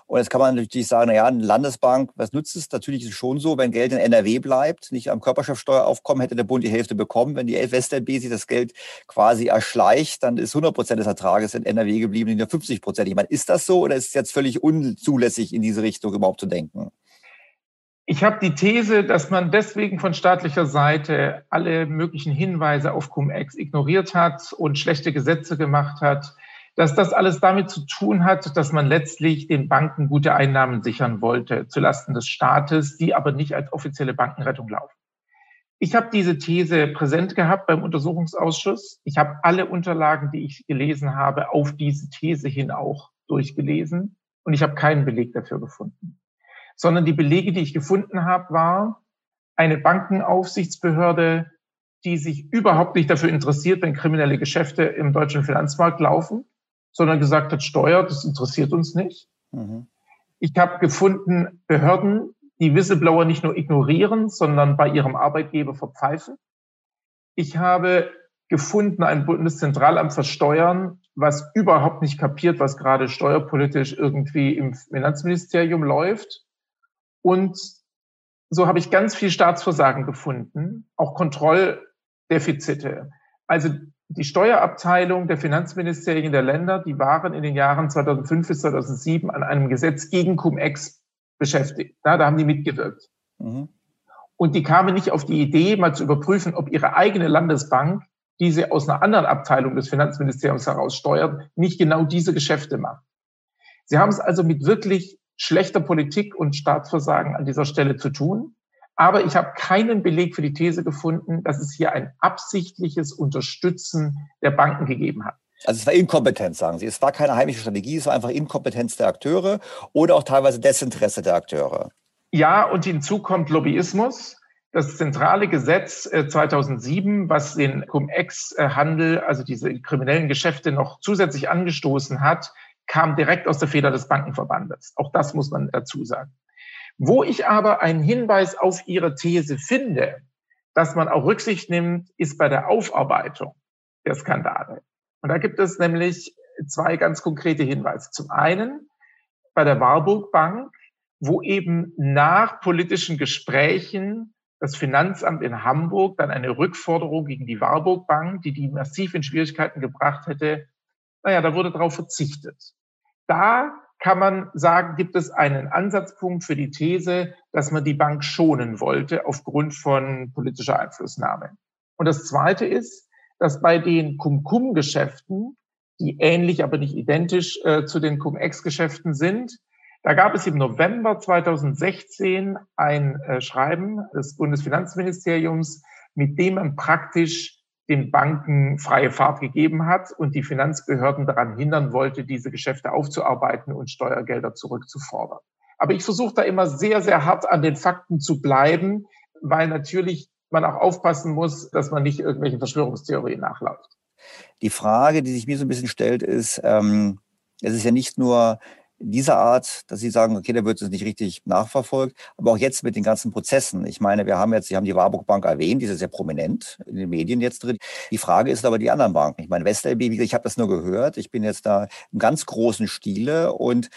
Und jetzt kann man natürlich sagen, naja, eine Landesbank, was nützt es? Natürlich ist es schon so, wenn Geld in NRW bleibt, nicht am Körperschaftsteueraufkommen, hätte der Bund die Hälfte bekommen. Wenn die WestLB sich das Geld quasi erschleicht, dann ist 100 Prozent des Ertrages in NRW geblieben, nicht nur 50 Prozent. Ich meine, ist das so oder ist es jetzt völlig unzulässig, in diese Richtung überhaupt zu denken?
Ich habe die These, dass man deswegen von staatlicher Seite alle möglichen Hinweise auf Cum-Ex ignoriert hat und schlechte Gesetze gemacht hat, dass das alles damit zu tun hat, dass man letztlich den Banken gute Einnahmen sichern wollte, zulasten des Staates, die aber nicht als offizielle Bankenrettung laufen. Ich habe diese These präsent gehabt beim Untersuchungsausschuss. Ich habe alle Unterlagen, die ich gelesen habe, auf diese These hin auch durchgelesen und ich habe keinen Beleg dafür gefunden sondern die Belege, die ich gefunden habe, war eine Bankenaufsichtsbehörde, die sich überhaupt nicht dafür interessiert, wenn kriminelle Geschäfte im deutschen Finanzmarkt laufen, sondern gesagt hat, Steuer, das interessiert uns nicht. Mhm. Ich habe gefunden Behörden, die Whistleblower nicht nur ignorieren, sondern bei ihrem Arbeitgeber verpfeifen. Ich habe gefunden ein Bundeszentralamt für Steuern, was überhaupt nicht kapiert, was gerade steuerpolitisch irgendwie im Finanzministerium läuft und so habe ich ganz viel Staatsversagen gefunden, auch Kontrolldefizite. Also die Steuerabteilung der Finanzministerien der Länder, die waren in den Jahren 2005 bis 2007 an einem Gesetz gegen Cum-Ex beschäftigt. Ja, da haben die mitgewirkt. Mhm. Und die kamen nicht auf die Idee, mal zu überprüfen, ob ihre eigene Landesbank, die sie aus einer anderen Abteilung des Finanzministeriums heraus steuert, nicht genau diese Geschäfte macht. Sie haben es also mit wirklich schlechter Politik und Staatsversagen an dieser Stelle zu tun. Aber ich habe keinen Beleg für die These gefunden, dass es hier ein absichtliches Unterstützen der Banken gegeben hat.
Also es war Inkompetenz, sagen Sie. Es war keine heimische Strategie, es war einfach Inkompetenz der Akteure oder auch teilweise Desinteresse der Akteure.
Ja, und hinzu kommt Lobbyismus. Das zentrale Gesetz 2007, äh, was den Cum-Ex-Handel, also diese kriminellen Geschäfte noch zusätzlich angestoßen hat, kam direkt aus der Feder des Bankenverbandes. Auch das muss man dazu sagen. Wo ich aber einen Hinweis auf Ihre These finde, dass man auch Rücksicht nimmt, ist bei der Aufarbeitung der Skandale. Und da gibt es nämlich zwei ganz konkrete Hinweise. Zum einen bei der Warburg Bank, wo eben nach politischen Gesprächen das Finanzamt in Hamburg dann eine Rückforderung gegen die Warburg Bank, die die massiv in Schwierigkeiten gebracht hätte, naja, da wurde darauf verzichtet. Da kann man sagen, gibt es einen Ansatzpunkt für die These, dass man die Bank schonen wollte aufgrund von politischer Einflussnahme. Und das Zweite ist, dass bei den Cum-Cum-Geschäften, die ähnlich, aber nicht identisch äh, zu den Cum-Ex-Geschäften sind, da gab es im November 2016 ein äh, Schreiben des Bundesfinanzministeriums, mit dem man praktisch den Banken freie Fahrt gegeben hat und die Finanzbehörden daran hindern wollte, diese Geschäfte aufzuarbeiten und Steuergelder zurückzufordern. Aber ich versuche da immer sehr, sehr hart an den Fakten zu bleiben, weil natürlich man auch aufpassen muss, dass man nicht irgendwelchen Verschwörungstheorien nachläuft.
Die Frage, die sich mir so ein bisschen stellt, ist, ähm, es ist ja nicht nur dieser Art, dass Sie sagen, okay, da wird es nicht richtig nachverfolgt, aber auch jetzt mit den ganzen Prozessen. Ich meine, wir haben jetzt, Sie haben die Warburg Bank erwähnt, die ist sehr prominent in den Medien jetzt drin. Die Frage ist aber die anderen Banken. Ich meine, WestLB, ich habe das nur gehört, ich bin jetzt da im ganz großen Stile und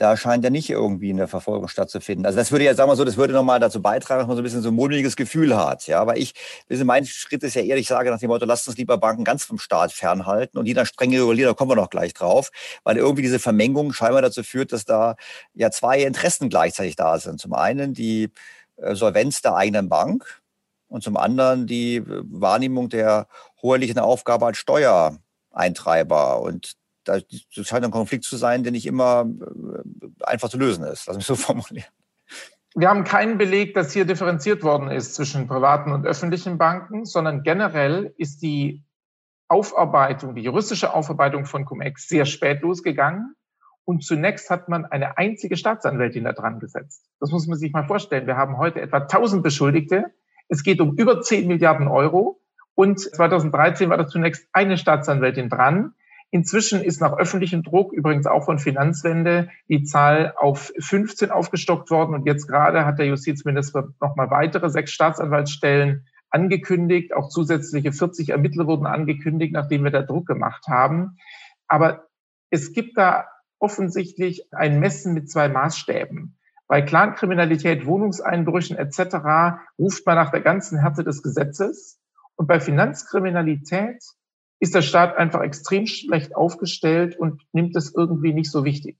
da scheint ja nicht irgendwie eine Verfolgung stattzufinden. Also das würde ja, sagen wir so, das würde nochmal dazu beitragen, dass man so ein bisschen so ein mulmiges Gefühl hat. Ja, aber ich, mein Schritt ist ja eher, ich sage nach dem Motto, lasst uns lieber Banken ganz vom Staat fernhalten und die dann streng regulieren, da kommen wir noch gleich drauf, weil irgendwie diese Vermengung scheinbar dazu führt, dass da ja zwei Interessen gleichzeitig da sind. Zum einen die äh, Solvenz der eigenen Bank und zum anderen die äh, Wahrnehmung der hoheitlichen Aufgabe als Steuereintreiber. Und das scheint ein Konflikt zu sein, der nicht immer äh, einfach zu lösen ist. Lass mich so formulieren.
Wir haben keinen Beleg, dass hier differenziert worden ist zwischen privaten und öffentlichen Banken, sondern generell ist die Aufarbeitung, die juristische Aufarbeitung von Cum-Ex sehr spät losgegangen. Und zunächst hat man eine einzige Staatsanwältin da dran gesetzt. Das muss man sich mal vorstellen. Wir haben heute etwa 1000 Beschuldigte. Es geht um über 10 Milliarden Euro. Und 2013 war da zunächst eine Staatsanwältin dran. Inzwischen ist nach öffentlichem Druck, übrigens auch von Finanzwende, die Zahl auf 15 aufgestockt worden. Und jetzt gerade hat der Justizminister nochmal weitere sechs Staatsanwaltsstellen angekündigt. Auch zusätzliche 40 Ermittler wurden angekündigt, nachdem wir da Druck gemacht haben. Aber es gibt da offensichtlich ein Messen mit zwei Maßstäben. Bei Clankriminalität, Wohnungseinbrüchen etc. ruft man nach der ganzen Härte des Gesetzes. Und bei Finanzkriminalität ist der Staat einfach extrem schlecht aufgestellt und nimmt es irgendwie nicht so wichtig.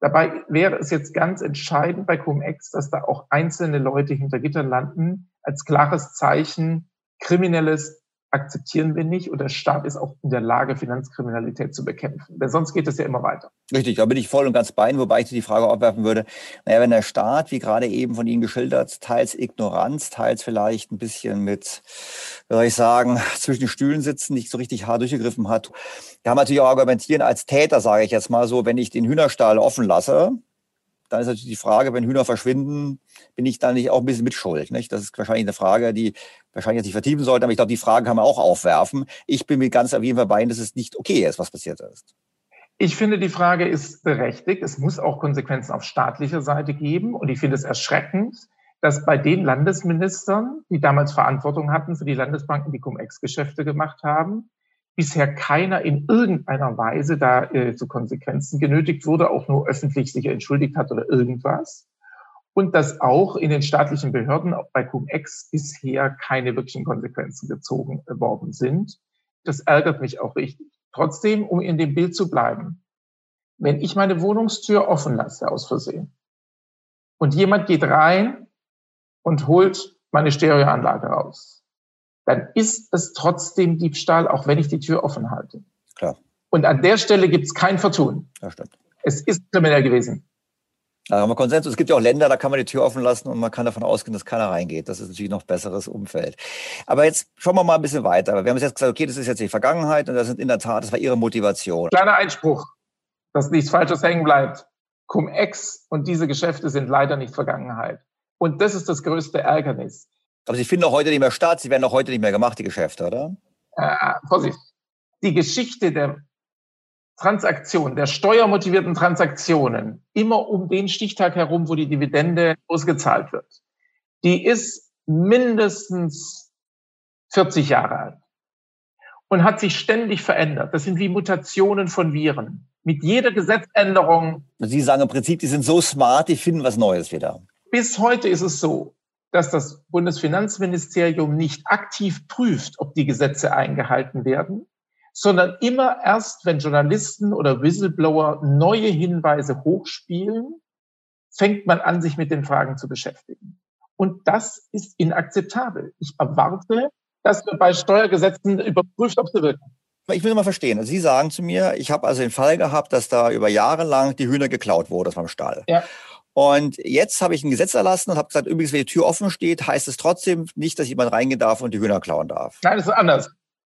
Dabei wäre es jetzt ganz entscheidend bei Cum-Ex, dass da auch einzelne Leute hinter Gittern landen, als klares Zeichen kriminelles akzeptieren wir nicht und der Staat ist auch in der Lage, Finanzkriminalität zu bekämpfen. Denn sonst geht es ja immer weiter.
Richtig, da bin ich voll und ganz bei Ihnen, wobei ich die Frage aufwerfen würde, naja, wenn der Staat, wie gerade eben von Ihnen geschildert, teils Ignoranz, teils vielleicht ein bisschen mit, wie soll ich sagen, zwischen den Stühlen sitzen, nicht so richtig hart durchgegriffen hat, kann man natürlich auch argumentieren als Täter, sage ich jetzt mal so, wenn ich den Hühnerstall offen lasse, dann ist natürlich die Frage, wenn Hühner verschwinden, bin ich da nicht auch ein bisschen mitschuld? Nicht? Das ist wahrscheinlich eine Frage, die wahrscheinlich jetzt nicht vertiefen sollte, aber ich glaube, die Frage kann man auch aufwerfen. Ich bin mir ganz auf jeden Fall bei dass es nicht okay ist, was passiert ist.
Ich finde, die Frage ist berechtigt. Es muss auch Konsequenzen auf staatlicher Seite geben. Und ich finde es erschreckend, dass bei den Landesministern, die damals Verantwortung hatten für die Landesbanken, die Cum-Ex-Geschäfte gemacht haben, bisher keiner in irgendeiner Weise da äh, zu Konsequenzen genötigt wurde, auch nur öffentlich sich entschuldigt hat oder irgendwas. Und dass auch in den staatlichen Behörden, auch bei Cum-Ex, bisher keine wirklichen Konsequenzen gezogen worden sind. Das ärgert mich auch richtig. Trotzdem, um in dem Bild zu bleiben, wenn ich meine Wohnungstür offen lasse aus Versehen und jemand geht rein und holt meine Stereoanlage raus, dann ist es trotzdem Diebstahl, auch wenn ich die Tür offen halte.
Klar.
Und an der Stelle gibt es kein Vertun.
Ja, stimmt.
Es ist kriminell gewesen.
Da haben wir Konsensus. Es gibt ja auch Länder, da kann man die Tür offen lassen und man kann davon ausgehen, dass keiner reingeht. Das ist natürlich noch besseres Umfeld. Aber jetzt schauen wir mal ein bisschen weiter. Wir haben jetzt gesagt, okay, das ist jetzt die Vergangenheit und das sind in der Tat, das war Ihre Motivation.
Kleiner Einspruch, dass nichts Falsches hängen bleibt. Cum-Ex und diese Geschäfte sind leider nicht Vergangenheit. Und das ist das größte Ärgernis.
Aber Sie finden auch heute nicht mehr statt. Sie werden auch heute nicht mehr gemacht, die Geschäfte, oder?
Äh, Vorsicht. Die Geschichte der Transaktionen, der steuermotivierten Transaktionen, immer um den Stichtag herum, wo die Dividende ausgezahlt wird, die ist mindestens 40 Jahre alt und hat sich ständig verändert. Das sind wie Mutationen von Viren. Mit jeder Gesetzänderung.
Sie sagen im Prinzip, die sind so smart, die finden was Neues wieder.
Bis heute ist es so, dass das Bundesfinanzministerium nicht aktiv prüft, ob die Gesetze eingehalten werden, sondern immer erst, wenn Journalisten oder Whistleblower neue Hinweise hochspielen, fängt man an, sich mit den Fragen zu beschäftigen. Und das ist inakzeptabel. Ich erwarte, dass wir bei Steuergesetzen überprüft, ob sie wirken.
Ich will mal verstehen. Sie sagen zu mir, ich habe also den Fall gehabt, dass da über Jahre lang die Hühner geklaut wurde vom Stall. Ja. Und jetzt habe ich ein Gesetz erlassen und habe gesagt, übrigens, wenn die Tür offen steht, heißt es trotzdem nicht, dass jemand reingehen darf und die Hühner klauen darf.
Nein, das ist anders.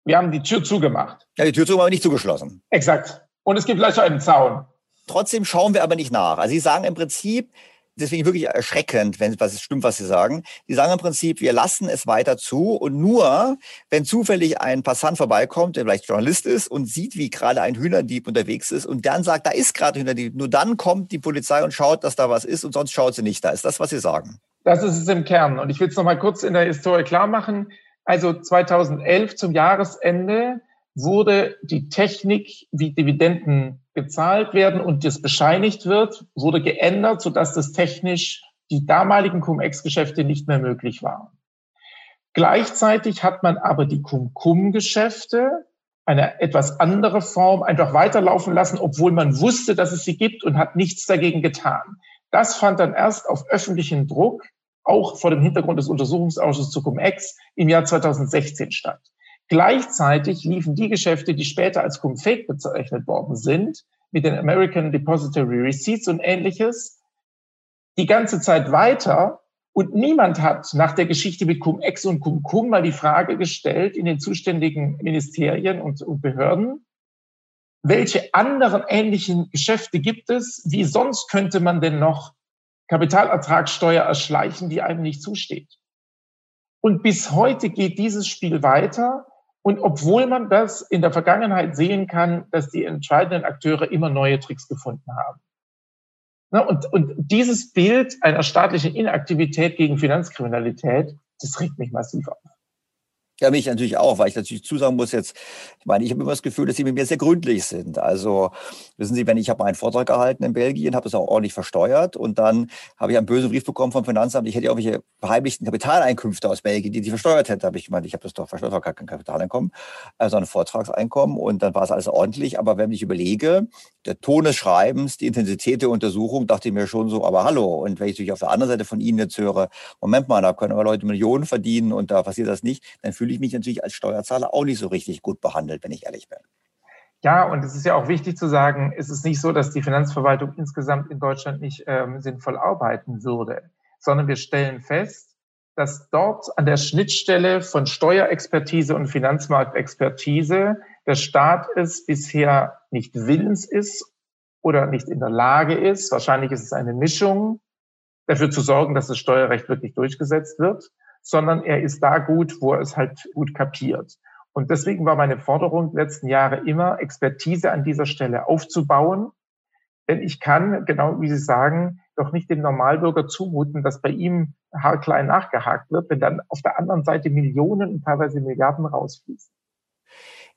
Wir haben die Tür zugemacht.
Ja, die Tür zugemacht, aber nicht zugeschlossen.
Exakt. Und es gibt gleich einen Zaun.
Trotzdem schauen wir aber nicht nach. Also Sie sagen im Prinzip, deswegen wirklich erschreckend, wenn was stimmt, was Sie sagen. Sie sagen im Prinzip, wir lassen es weiter zu und nur, wenn zufällig ein Passant vorbeikommt, der vielleicht Journalist ist und sieht, wie gerade ein Hühnerdieb unterwegs ist und dann sagt, da ist gerade ein Hühnerdieb, nur dann kommt die Polizei und schaut, dass da was ist und sonst schaut sie nicht. Da ist das, was Sie sagen.
Das ist es im Kern. Und ich will es noch mal kurz in der Historie klar machen. Also 2011 zum Jahresende wurde die Technik, wie Dividenden gezahlt werden und das bescheinigt wird, wurde geändert, sodass das technisch die damaligen Cum-Ex-Geschäfte nicht mehr möglich waren. Gleichzeitig hat man aber die Cum-Cum-Geschäfte, eine etwas andere Form, einfach weiterlaufen lassen, obwohl man wusste, dass es sie gibt und hat nichts dagegen getan. Das fand dann erst auf öffentlichen Druck, auch vor dem Hintergrund des Untersuchungsausschusses zu Cum-Ex, im Jahr 2016 statt. Gleichzeitig liefen die Geschäfte, die später als Cum-Fake bezeichnet worden sind, mit den American Depository Receipts und ähnliches, die ganze Zeit weiter. Und niemand hat nach der Geschichte mit Cum-Ex und Cum-Cum mal die Frage gestellt in den zuständigen Ministerien und, und Behörden, welche anderen ähnlichen Geschäfte gibt es? Wie sonst könnte man denn noch Kapitalertragssteuer erschleichen, die einem nicht zusteht? Und bis heute geht dieses Spiel weiter. Und obwohl man das in der Vergangenheit sehen kann, dass die entscheidenden Akteure immer neue Tricks gefunden haben. Und, und dieses Bild einer staatlichen Inaktivität gegen Finanzkriminalität, das regt mich massiv auf.
Ja, mich natürlich auch, weil ich natürlich zusagen muss jetzt, ich meine, ich habe immer das Gefühl, dass sie mit mir sehr gründlich sind. Also wissen Sie, wenn ich habe einen Vortrag gehalten in Belgien, habe es auch ordentlich versteuert und dann habe ich einen bösen Brief bekommen vom Finanzamt, ich hätte ja irgendwelche verheimlichten Kapitaleinkünfte aus Belgien, die sie versteuert hätte. Habe ich gemeint, ich habe das doch versteuert, gar kein Kapitaleinkommen, also ein Vortragseinkommen und dann war es alles ordentlich. Aber wenn ich überlege, der Ton des Schreibens, die Intensität der Untersuchung, dachte ich mir schon so, aber hallo. Und wenn ich natürlich auf der anderen Seite von Ihnen jetzt höre, Moment mal, da können aber Leute Millionen verdienen und da passiert das nicht, dann fühle fühle ich mich natürlich als Steuerzahler auch nicht so richtig gut behandelt, wenn ich ehrlich bin.
Ja, und es ist ja auch wichtig zu sagen, es ist nicht so, dass die Finanzverwaltung insgesamt in Deutschland nicht ähm, sinnvoll arbeiten würde, sondern wir stellen fest, dass dort an der Schnittstelle von Steuerexpertise und Finanzmarktexpertise der Staat es bisher nicht willens ist oder nicht in der Lage ist, wahrscheinlich ist es eine Mischung, dafür zu sorgen, dass das Steuerrecht wirklich durchgesetzt wird sondern er ist da gut, wo er es halt gut kapiert. Und deswegen war meine Forderung letzten Jahre immer, Expertise an dieser Stelle aufzubauen. Denn ich kann, genau wie Sie sagen, doch nicht dem Normalbürger zumuten, dass bei ihm haarklein nachgehakt wird, wenn dann auf der anderen Seite Millionen und teilweise Milliarden rausfließen.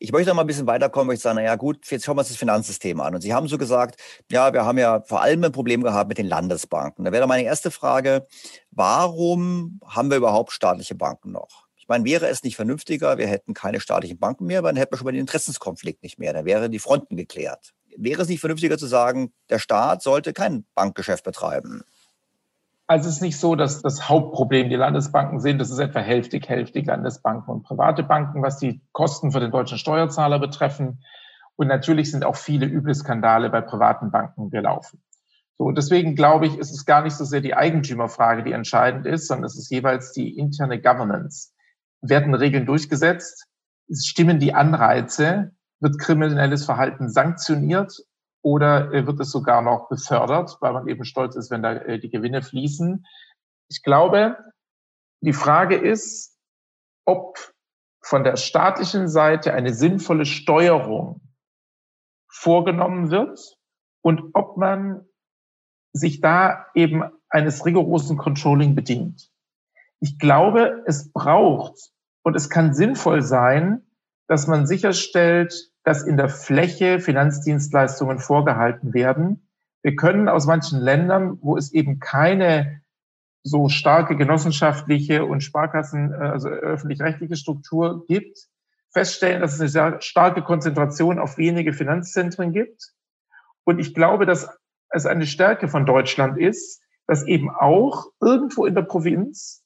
Ich möchte noch mal ein bisschen weiterkommen, weil ich sage, naja gut, jetzt schauen wir uns das Finanzsystem an. Und Sie haben so gesagt, ja, wir haben ja vor allem ein Problem gehabt mit den Landesbanken. Da wäre meine erste Frage, warum haben wir überhaupt staatliche Banken noch? Ich meine, wäre es nicht vernünftiger, wir hätten keine staatlichen Banken mehr, dann hätten wir schon mal den Interessenskonflikt nicht mehr, dann wären die Fronten geklärt. Wäre es nicht vernünftiger zu sagen, der Staat sollte kein Bankgeschäft betreiben?
Also es ist nicht so, dass das Hauptproblem die Landesbanken sind. Das ist etwa hälftig, hälftig Landesbanken und private Banken, was die Kosten für den deutschen Steuerzahler betreffen. Und natürlich sind auch viele üble Skandale bei privaten Banken gelaufen. So, deswegen glaube ich, ist es gar nicht so sehr die Eigentümerfrage, die entscheidend ist, sondern es ist jeweils die interne Governance. Werden Regeln durchgesetzt? Stimmen die Anreize? Wird kriminelles Verhalten sanktioniert? Oder äh, wird es sogar noch befördert, weil man eben stolz ist, wenn da äh, die Gewinne fließen. Ich glaube, die Frage ist, ob von der staatlichen Seite eine sinnvolle Steuerung vorgenommen wird und ob man sich da eben eines rigorosen Controlling bedingt. Ich glaube, es braucht und es kann sinnvoll sein, dass man sicherstellt, dass in der Fläche Finanzdienstleistungen vorgehalten werden. Wir können aus manchen Ländern, wo es eben keine so starke genossenschaftliche und Sparkassen, äh, also öffentlich-rechtliche Struktur gibt, feststellen, dass es eine sehr starke Konzentration auf wenige Finanzzentren gibt. Und ich glaube, dass es eine Stärke von Deutschland ist, dass eben auch irgendwo in der Provinz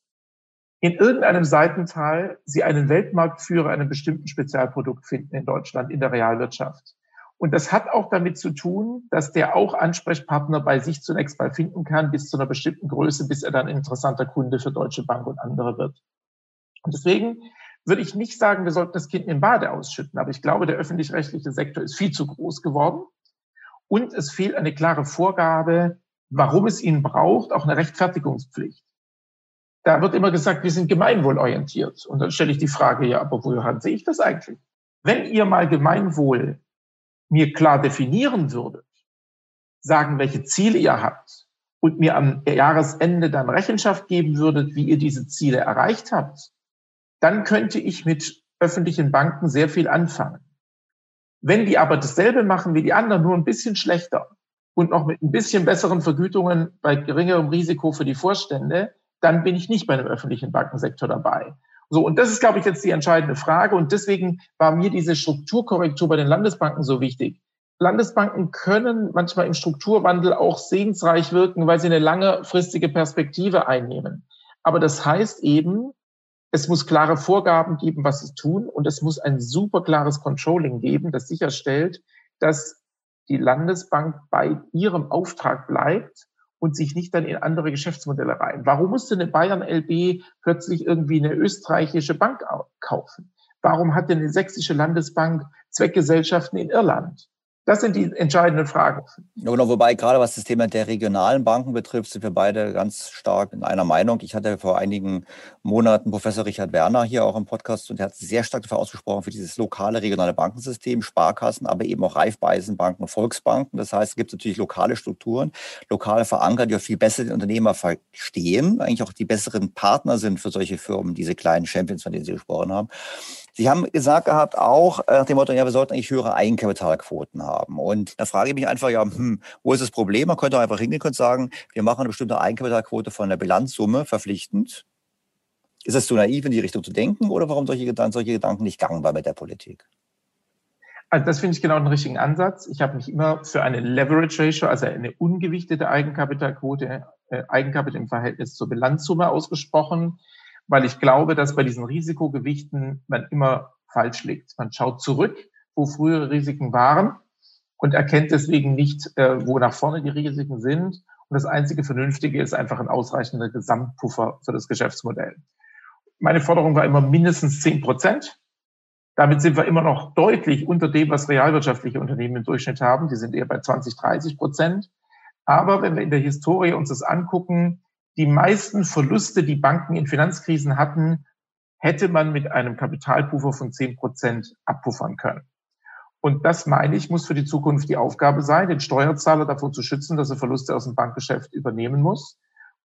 in irgendeinem Seitental Sie einen Weltmarktführer einem bestimmten Spezialprodukt finden in Deutschland in der Realwirtschaft. Und das hat auch damit zu tun, dass der auch Ansprechpartner bei sich zunächst mal finden kann, bis zu einer bestimmten Größe, bis er dann interessanter Kunde für Deutsche Bank und andere wird. Und deswegen würde ich nicht sagen, wir sollten das Kind im Bade ausschütten, aber ich glaube, der öffentlich-rechtliche Sektor ist viel zu groß geworden und es fehlt eine klare Vorgabe, warum es ihn braucht, auch eine Rechtfertigungspflicht da wird immer gesagt, wir sind gemeinwohlorientiert. Und dann stelle ich die Frage, ja, aber woran sehe ich das eigentlich? Wenn ihr mal Gemeinwohl mir klar definieren würdet, sagen, welche Ziele ihr habt und mir am Jahresende dann Rechenschaft geben würdet, wie ihr diese Ziele erreicht habt, dann könnte ich mit öffentlichen Banken sehr viel anfangen. Wenn die aber dasselbe machen wie die anderen, nur ein bisschen schlechter und noch mit ein bisschen besseren Vergütungen bei geringerem Risiko für die Vorstände, dann bin ich nicht bei einem öffentlichen Bankensektor dabei. So, und das ist, glaube ich, jetzt die entscheidende Frage. Und deswegen war mir diese Strukturkorrektur bei den Landesbanken so wichtig. Landesbanken können manchmal im Strukturwandel auch segensreich wirken, weil sie eine langfristige Perspektive einnehmen. Aber das heißt eben, es muss klare Vorgaben geben, was sie tun, und es muss ein super klares Controlling geben, das sicherstellt, dass die Landesbank bei ihrem Auftrag bleibt und sich nicht dann in andere Geschäftsmodelle rein. Warum musste eine Bayern LB plötzlich irgendwie eine österreichische Bank kaufen? Warum hat denn eine sächsische Landesbank Zweckgesellschaften in Irland? Das sind die entscheidenden Fragen.
Genau, wobei gerade was das Thema der regionalen Banken betrifft, sind wir beide ganz stark in einer Meinung. Ich hatte vor einigen Monaten Professor Richard Werner hier auch im Podcast und er hat sehr stark dafür ausgesprochen für dieses lokale regionale Bankensystem, Sparkassen, aber eben auch Raiffeisenbanken, Volksbanken. Das heißt, es gibt natürlich lokale Strukturen, lokale verankert, die auch viel besser den Unternehmer verstehen, eigentlich auch die besseren Partner sind für solche Firmen, diese kleinen Champions, von denen Sie gesprochen haben. Sie haben gesagt gehabt auch äh, nach dem Motto, ja, wir sollten eigentlich höhere Eigenkapitalquoten haben. Und da frage ich mich einfach, ja, hm, wo ist das Problem? Man könnte einfach hingehen und sagen, wir machen eine bestimmte Eigenkapitalquote von der Bilanzsumme verpflichtend. Ist es zu naiv, in die Richtung zu denken oder warum solche Gedanken, solche Gedanken nicht gangbar mit der Politik?
Also das finde ich genau den richtigen Ansatz. Ich habe mich immer für eine Leverage Ratio, also eine ungewichtete Eigenkapitalquote, äh, Eigenkapital im Verhältnis zur Bilanzsumme ausgesprochen weil ich glaube, dass bei diesen Risikogewichten man immer falsch liegt. Man schaut zurück, wo frühere Risiken waren und erkennt deswegen nicht, äh, wo nach vorne die Risiken sind. Und das einzige Vernünftige ist einfach ein ausreichender Gesamtpuffer für das Geschäftsmodell. Meine Forderung war immer mindestens zehn Prozent. Damit sind wir immer noch deutlich unter dem, was realwirtschaftliche Unternehmen im Durchschnitt haben. Die sind eher bei 20, 30 Prozent. Aber wenn wir in der Historie uns das angucken, die meisten Verluste, die Banken in Finanzkrisen hatten, hätte man mit einem Kapitalpuffer von zehn Prozent abpuffern können. Und das, meine ich, muss für die Zukunft die Aufgabe sein, den Steuerzahler davor zu schützen, dass er Verluste aus dem Bankgeschäft übernehmen muss.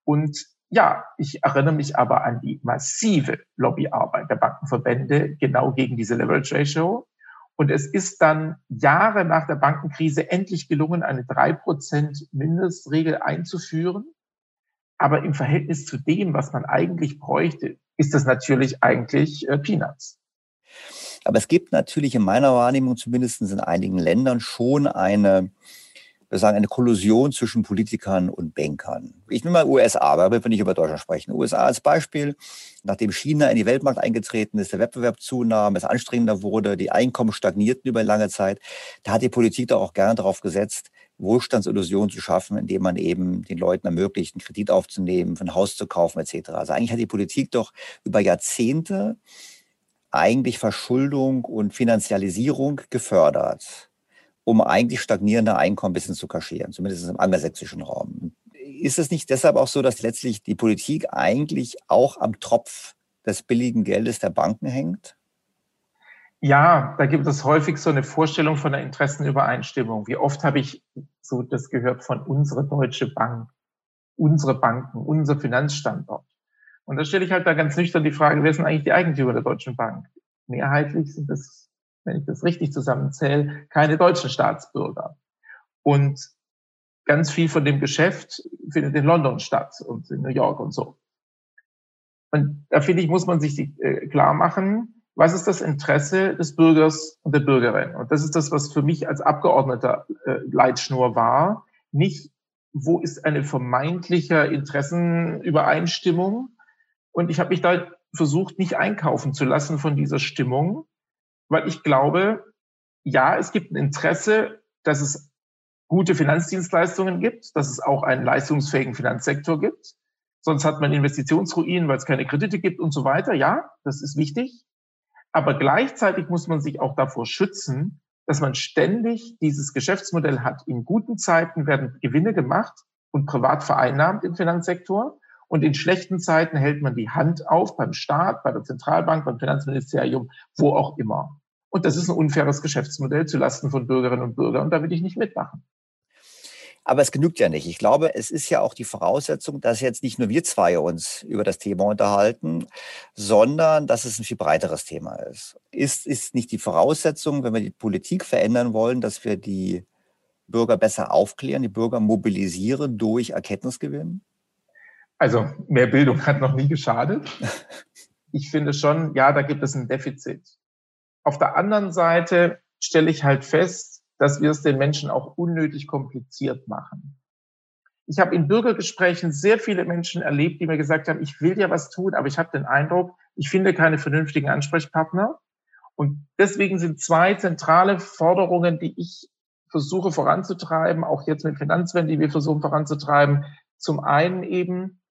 Und ja, ich erinnere mich aber an die massive Lobbyarbeit der Bankenverbände genau gegen diese Leverage Ratio. Und es ist dann Jahre nach der Bankenkrise endlich gelungen, eine drei Prozent Mindestregel einzuführen. Aber im Verhältnis zu dem, was man eigentlich bräuchte, ist das natürlich eigentlich äh, Peanuts.
Aber es gibt natürlich in meiner Wahrnehmung, zumindest in einigen Ländern, schon eine, wir sagen, eine Kollusion zwischen Politikern und Bankern. Ich nehme mal USA, weil wir nicht über Deutschland sprechen. USA als Beispiel, nachdem China in die Weltmarkt eingetreten ist, der Wettbewerb zunahm, es anstrengender wurde, die Einkommen stagnierten über lange Zeit, da hat die Politik doch auch gerne darauf gesetzt, Wohlstandsillusion zu schaffen, indem man eben den Leuten ermöglicht, einen Kredit aufzunehmen, ein Haus zu kaufen etc. Also eigentlich hat die Politik doch über Jahrzehnte eigentlich Verschuldung und Finanzialisierung gefördert, um eigentlich stagnierende Einkommen ein bisschen zu kaschieren, zumindest im angelsächsischen Raum. Ist es nicht deshalb auch so, dass letztlich die Politik eigentlich auch am Tropf des billigen Geldes der Banken hängt?
Ja, da gibt es häufig so eine Vorstellung von einer Interessenübereinstimmung. Wie oft habe ich so das gehört von unserer Deutsche Bank, unsere Banken, unser Finanzstandort. Und da stelle ich halt da ganz nüchtern die Frage, wer sind eigentlich die Eigentümer der Deutschen Bank? Mehrheitlich sind es, wenn ich das richtig zusammenzähle, keine deutschen Staatsbürger. Und ganz viel von dem Geschäft findet in London statt und in New York und so. Und da finde ich, muss man sich äh, klar machen, was ist das Interesse des Bürgers und der Bürgerin? Und das ist das, was für mich als Abgeordneter äh, Leitschnur war. Nicht, wo ist eine vermeintliche Interessenübereinstimmung? Und ich habe mich da versucht, nicht einkaufen zu lassen von dieser Stimmung, weil ich glaube, ja, es gibt ein Interesse, dass es gute Finanzdienstleistungen gibt, dass es auch einen leistungsfähigen Finanzsektor gibt. Sonst hat man Investitionsruinen, weil es keine Kredite gibt und so weiter. Ja, das ist wichtig. Aber gleichzeitig muss man sich auch davor schützen, dass man ständig dieses Geschäftsmodell hat. In guten Zeiten werden Gewinne gemacht und privat vereinnahmt im Finanzsektor. Und in schlechten Zeiten hält man die Hand auf beim Staat, bei der Zentralbank, beim Finanzministerium, wo auch immer. Und das ist ein unfaires Geschäftsmodell zulasten von Bürgerinnen und Bürgern. Und da will ich nicht mitmachen.
Aber es genügt ja nicht. Ich glaube, es ist ja auch die Voraussetzung, dass jetzt nicht nur wir zwei uns über das Thema unterhalten, sondern dass es ein viel breiteres Thema ist. Ist, ist nicht die Voraussetzung, wenn wir die Politik verändern wollen, dass wir die Bürger besser aufklären, die Bürger mobilisieren durch Erkenntnisgewinn?
Also mehr Bildung hat noch nie geschadet. Ich finde schon, ja, da gibt es ein Defizit. Auf der anderen Seite stelle ich halt fest, dass wir es den Menschen auch unnötig kompliziert machen. Ich habe in Bürgergesprächen sehr viele Menschen erlebt, die mir gesagt haben, ich will ja was tun, aber ich habe den Eindruck, ich finde keine vernünftigen Ansprechpartner. Und deswegen sind zwei zentrale Forderungen, die ich versuche voranzutreiben, auch jetzt mit Finanzwende, die wir versuchen voranzutreiben. Zum einen eben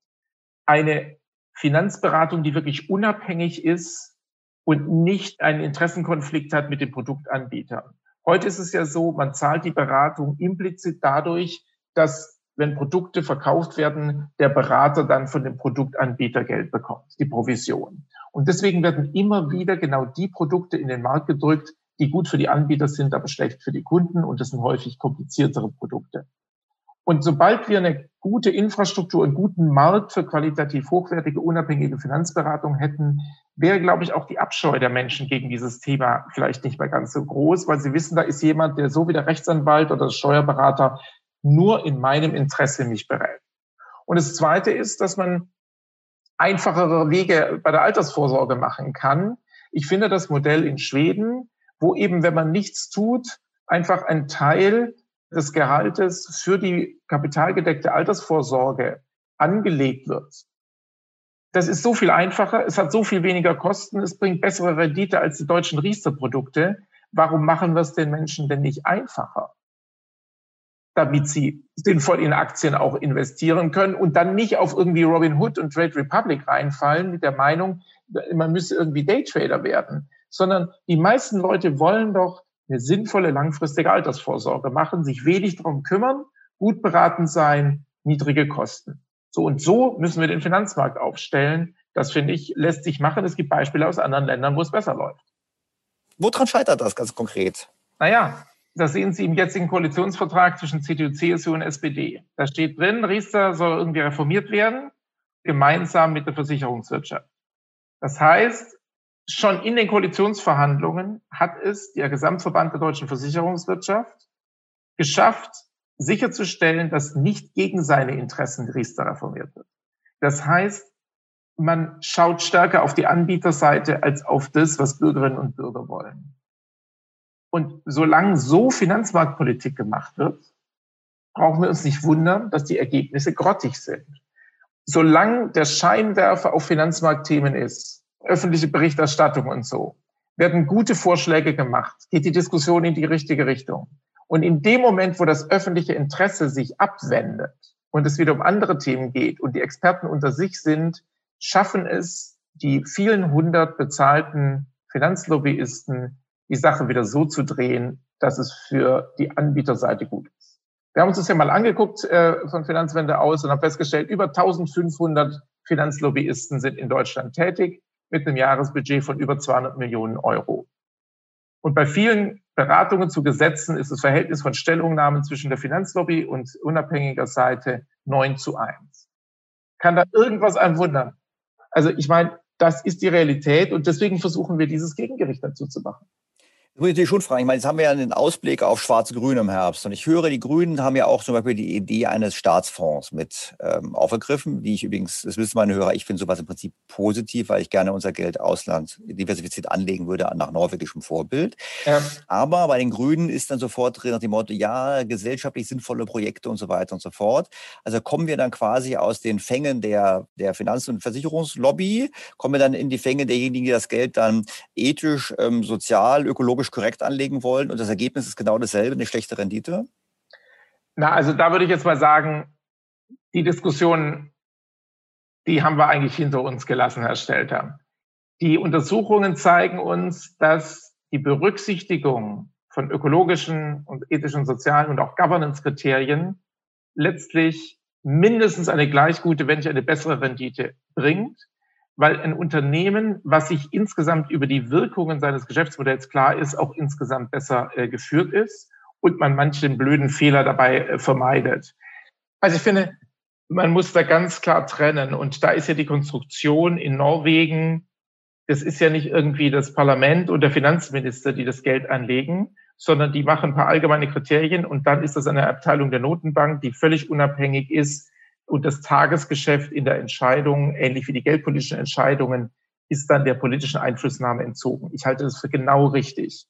eine Finanzberatung, die wirklich unabhängig ist und nicht einen Interessenkonflikt hat mit den Produktanbietern. Heute ist es ja so, man zahlt die Beratung implizit dadurch, dass wenn Produkte verkauft werden, der Berater dann von dem Produktanbieter Geld bekommt, die Provision. Und deswegen werden immer wieder genau die Produkte in den Markt gedrückt, die gut für die Anbieter sind, aber schlecht für die Kunden. Und das sind häufig kompliziertere Produkte. Und sobald wir eine gute Infrastruktur, einen guten Markt für qualitativ hochwertige, unabhängige Finanzberatung hätten, wäre, glaube ich, auch die Abscheu der Menschen gegen dieses Thema vielleicht nicht mehr ganz so groß, weil sie wissen, da ist jemand, der so wie der Rechtsanwalt oder der Steuerberater nur in meinem Interesse mich berät. Und das Zweite ist, dass man einfachere Wege bei der Altersvorsorge machen kann. Ich finde das Modell in Schweden, wo eben, wenn man nichts tut, einfach ein Teil des Gehaltes für die kapitalgedeckte Altersvorsorge angelegt wird. Das ist so viel einfacher, es hat so viel weniger Kosten, es bringt bessere Rendite als die deutschen Riester-Produkte. Warum machen wir es den Menschen denn nicht einfacher? Damit sie sinnvoll in Aktien auch investieren können und dann nicht auf irgendwie Robin Hood und Trade Republic reinfallen mit der Meinung, man müsse irgendwie Daytrader werden, sondern die meisten Leute wollen doch eine sinnvolle langfristige Altersvorsorge machen, sich wenig darum kümmern, gut beraten sein, niedrige Kosten. So und so müssen wir den Finanzmarkt aufstellen. Das finde ich, lässt sich machen. Es gibt Beispiele aus anderen Ländern, wo es besser läuft.
Woran scheitert das ganz konkret?
Naja, das sehen Sie im jetzigen Koalitionsvertrag zwischen CDU, CSU und SPD. Da steht drin, Riester soll irgendwie reformiert werden, gemeinsam mit der Versicherungswirtschaft. Das heißt, schon in den Koalitionsverhandlungen hat es der Gesamtverband der deutschen Versicherungswirtschaft geschafft, sicherzustellen, dass nicht gegen seine Interessen Riester reformiert wird. Das heißt, man schaut stärker auf die Anbieterseite als auf das, was Bürgerinnen und Bürger wollen. Und solange so Finanzmarktpolitik gemacht wird, brauchen wir uns nicht wundern, dass die Ergebnisse grottig sind. Solange der Scheinwerfer auf Finanzmarktthemen ist, öffentliche Berichterstattung und so, werden gute Vorschläge gemacht, geht die Diskussion in die richtige Richtung. Und in dem Moment, wo das öffentliche Interesse sich abwendet und es wieder um andere Themen geht und die Experten unter sich sind, schaffen es die vielen hundert bezahlten Finanzlobbyisten, die Sache wieder so zu drehen, dass es für die Anbieterseite gut ist. Wir haben uns das ja mal angeguckt äh, von Finanzwende aus und haben festgestellt, über 1500 Finanzlobbyisten sind in Deutschland tätig mit einem Jahresbudget von über 200 Millionen Euro. Und bei vielen Beratungen zu Gesetzen ist das Verhältnis von Stellungnahmen zwischen der Finanzlobby und unabhängiger Seite 9 zu 1. Kann da irgendwas einem wundern? Also ich meine, das ist die Realität und deswegen versuchen wir dieses Gegengericht dazu zu machen.
Das muss ich natürlich schon fragen. Ich meine, jetzt haben wir ja einen Ausblick auf Schwarz-Grün im Herbst. Und ich höre, die Grünen haben ja auch zum Beispiel die Idee eines Staatsfonds mit ähm, aufgegriffen, die ich übrigens, das wissen meine Hörer, ich finde sowas im Prinzip positiv, weil ich gerne unser Geld Ausland diversifiziert anlegen würde, nach norwegischem Vorbild. Ja. Aber bei den Grünen ist dann sofort drin nach dem Motto, ja, gesellschaftlich sinnvolle Projekte und so weiter und so fort. Also kommen wir dann quasi aus den Fängen der, der Finanz- und Versicherungslobby, kommen wir dann in die Fänge derjenigen, die das Geld dann ethisch, ähm, sozial, ökologisch korrekt anlegen wollen und das Ergebnis ist genau dasselbe, eine schlechte Rendite?
Na, also da würde ich jetzt mal sagen, die Diskussion, die haben wir eigentlich hinter uns gelassen, Herr Stelter. Die Untersuchungen zeigen uns, dass die Berücksichtigung von ökologischen und ethischen, sozialen und auch Governance-Kriterien letztlich mindestens eine gleich gute, wenn nicht eine bessere Rendite bringt weil ein Unternehmen, was sich insgesamt über die Wirkungen seines Geschäftsmodells klar ist, auch insgesamt besser äh, geführt ist. und man manchen blöden Fehler dabei äh, vermeidet. Also ich finde, man muss da ganz klar trennen. Und da ist ja die Konstruktion in Norwegen, das ist ja nicht irgendwie das Parlament und der Finanzminister, die das Geld anlegen, sondern die machen ein paar allgemeine Kriterien und dann ist das eine Abteilung der Notenbank, die völlig unabhängig ist und das Tagesgeschäft in der Entscheidung, ähnlich wie die geldpolitischen Entscheidungen, ist dann der politischen Einflussnahme entzogen. Ich halte das für genau richtig.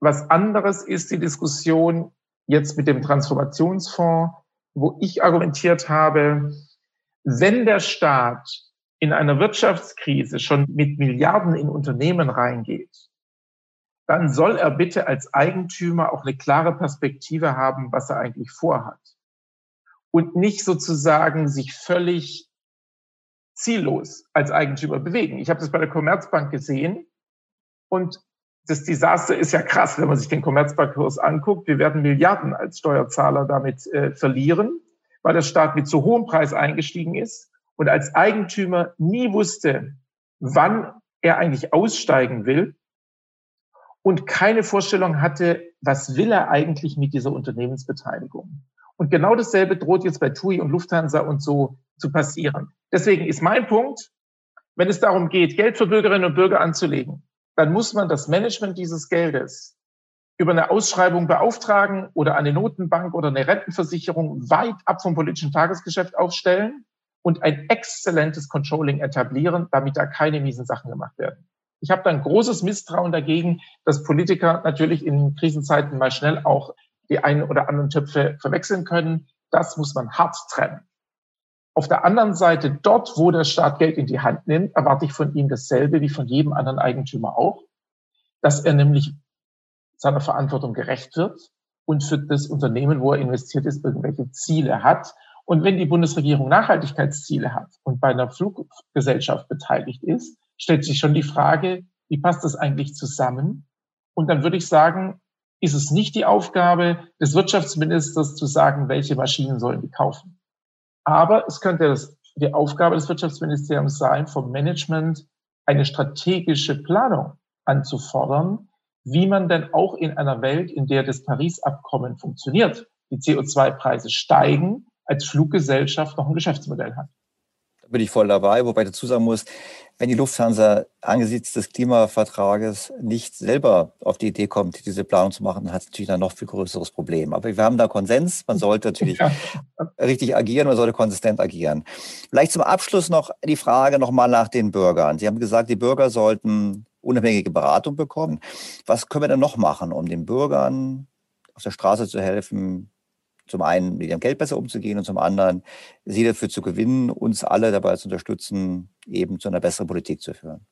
Was anderes ist die Diskussion jetzt mit dem Transformationsfonds, wo ich argumentiert habe, wenn der Staat in einer Wirtschaftskrise schon mit Milliarden in Unternehmen reingeht, dann soll er bitte als Eigentümer auch eine klare Perspektive haben, was er eigentlich vorhat. Und nicht sozusagen sich völlig ziellos als Eigentümer bewegen. Ich habe das bei der Commerzbank gesehen und das Desaster ist ja krass, wenn man sich den Commerzbankkurs anguckt. Wir werden Milliarden als Steuerzahler damit äh, verlieren, weil der Staat mit zu hohem Preis eingestiegen ist und als Eigentümer nie wusste, wann er eigentlich aussteigen will und keine Vorstellung hatte, was will er eigentlich mit dieser Unternehmensbeteiligung. Und genau dasselbe droht jetzt bei TUI und Lufthansa und so zu passieren. Deswegen ist mein Punkt, wenn es darum geht, Geld für Bürgerinnen und Bürger anzulegen, dann muss man das Management dieses Geldes über eine Ausschreibung beauftragen oder eine Notenbank oder eine Rentenversicherung weit ab vom politischen Tagesgeschäft aufstellen und ein exzellentes Controlling etablieren, damit da keine miesen Sachen gemacht werden. Ich habe da ein großes Misstrauen dagegen, dass Politiker natürlich in Krisenzeiten mal schnell auch die einen oder anderen Töpfe verwechseln können. Das muss man hart trennen. Auf der anderen Seite, dort, wo der Staat Geld in die Hand nimmt, erwarte ich von ihm dasselbe wie von jedem anderen Eigentümer auch, dass er nämlich seiner Verantwortung gerecht wird und für das Unternehmen, wo er investiert ist, irgendwelche Ziele hat. Und wenn die Bundesregierung Nachhaltigkeitsziele hat und bei einer Fluggesellschaft beteiligt ist, stellt sich schon die Frage, wie passt das eigentlich zusammen? Und dann würde ich sagen, ist es nicht die Aufgabe des Wirtschaftsministers zu sagen, welche Maschinen sollen die kaufen. Aber es könnte das, die Aufgabe des Wirtschaftsministeriums sein, vom Management eine strategische Planung anzufordern, wie man denn auch in einer Welt, in der das Paris-Abkommen funktioniert, die CO2-Preise steigen, als Fluggesellschaft noch ein Geschäftsmodell hat.
Da bin ich voll dabei, wobei ich dazu sagen muss, wenn die Lufthansa angesichts des Klimavertrages nicht selber auf die Idee kommt, diese Planung zu machen, hat es natürlich ein noch viel größeres Problem. Aber wir haben da Konsens. Man sollte natürlich ja. richtig agieren, man sollte konsistent agieren. Vielleicht zum Abschluss noch die Frage nochmal nach den Bürgern. Sie haben gesagt, die Bürger sollten unabhängige Beratung bekommen. Was können wir denn noch machen, um den Bürgern auf der Straße zu helfen, zum einen mit ihrem Geld besser umzugehen und zum anderen sie dafür zu gewinnen, uns alle dabei zu unterstützen, eben zu einer besseren Politik zu führen.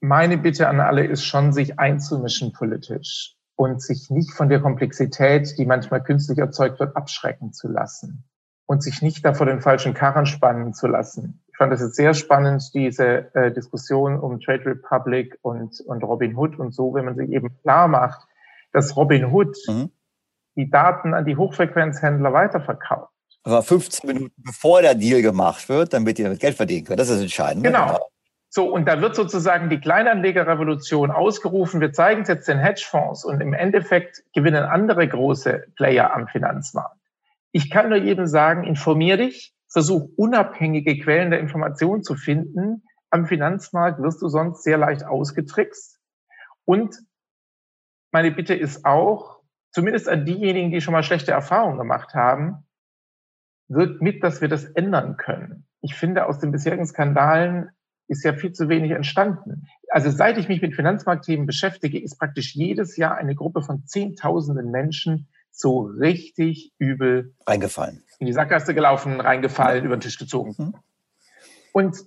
Meine Bitte an alle ist schon, sich einzumischen politisch und sich nicht von der Komplexität, die manchmal künstlich erzeugt wird, abschrecken zu lassen und sich nicht da vor den falschen Karren spannen zu lassen. Ich fand das jetzt sehr spannend, diese äh, Diskussion um Trade Republic und, und Robin Hood und so, wenn man sich eben klar macht, dass Robin Hood mhm die Daten an die Hochfrequenzhändler weiterverkauft.
Aber 15 Minuten bevor der Deal gemacht wird, damit die damit Geld verdienen können. Das ist entscheidend.
Genau. So, und da wird sozusagen die Kleinanlegerrevolution ausgerufen. Wir zeigen es jetzt den Hedgefonds und im Endeffekt gewinnen andere große Player am Finanzmarkt. Ich kann nur jedem sagen, informier dich, versuch unabhängige Quellen der Information zu finden. Am Finanzmarkt wirst du sonst sehr leicht ausgetrickst. Und meine Bitte ist auch, zumindest an diejenigen, die schon mal schlechte Erfahrungen gemacht haben, wirkt mit, dass wir das ändern können. Ich finde, aus den bisherigen Skandalen ist ja viel zu wenig entstanden. Also seit ich mich mit Finanzmarktthemen beschäftige, ist praktisch jedes Jahr eine Gruppe von Zehntausenden Menschen so richtig übel
reingefallen.
In die Sackgasse gelaufen, reingefallen, ja. über den Tisch gezogen. Mhm. Und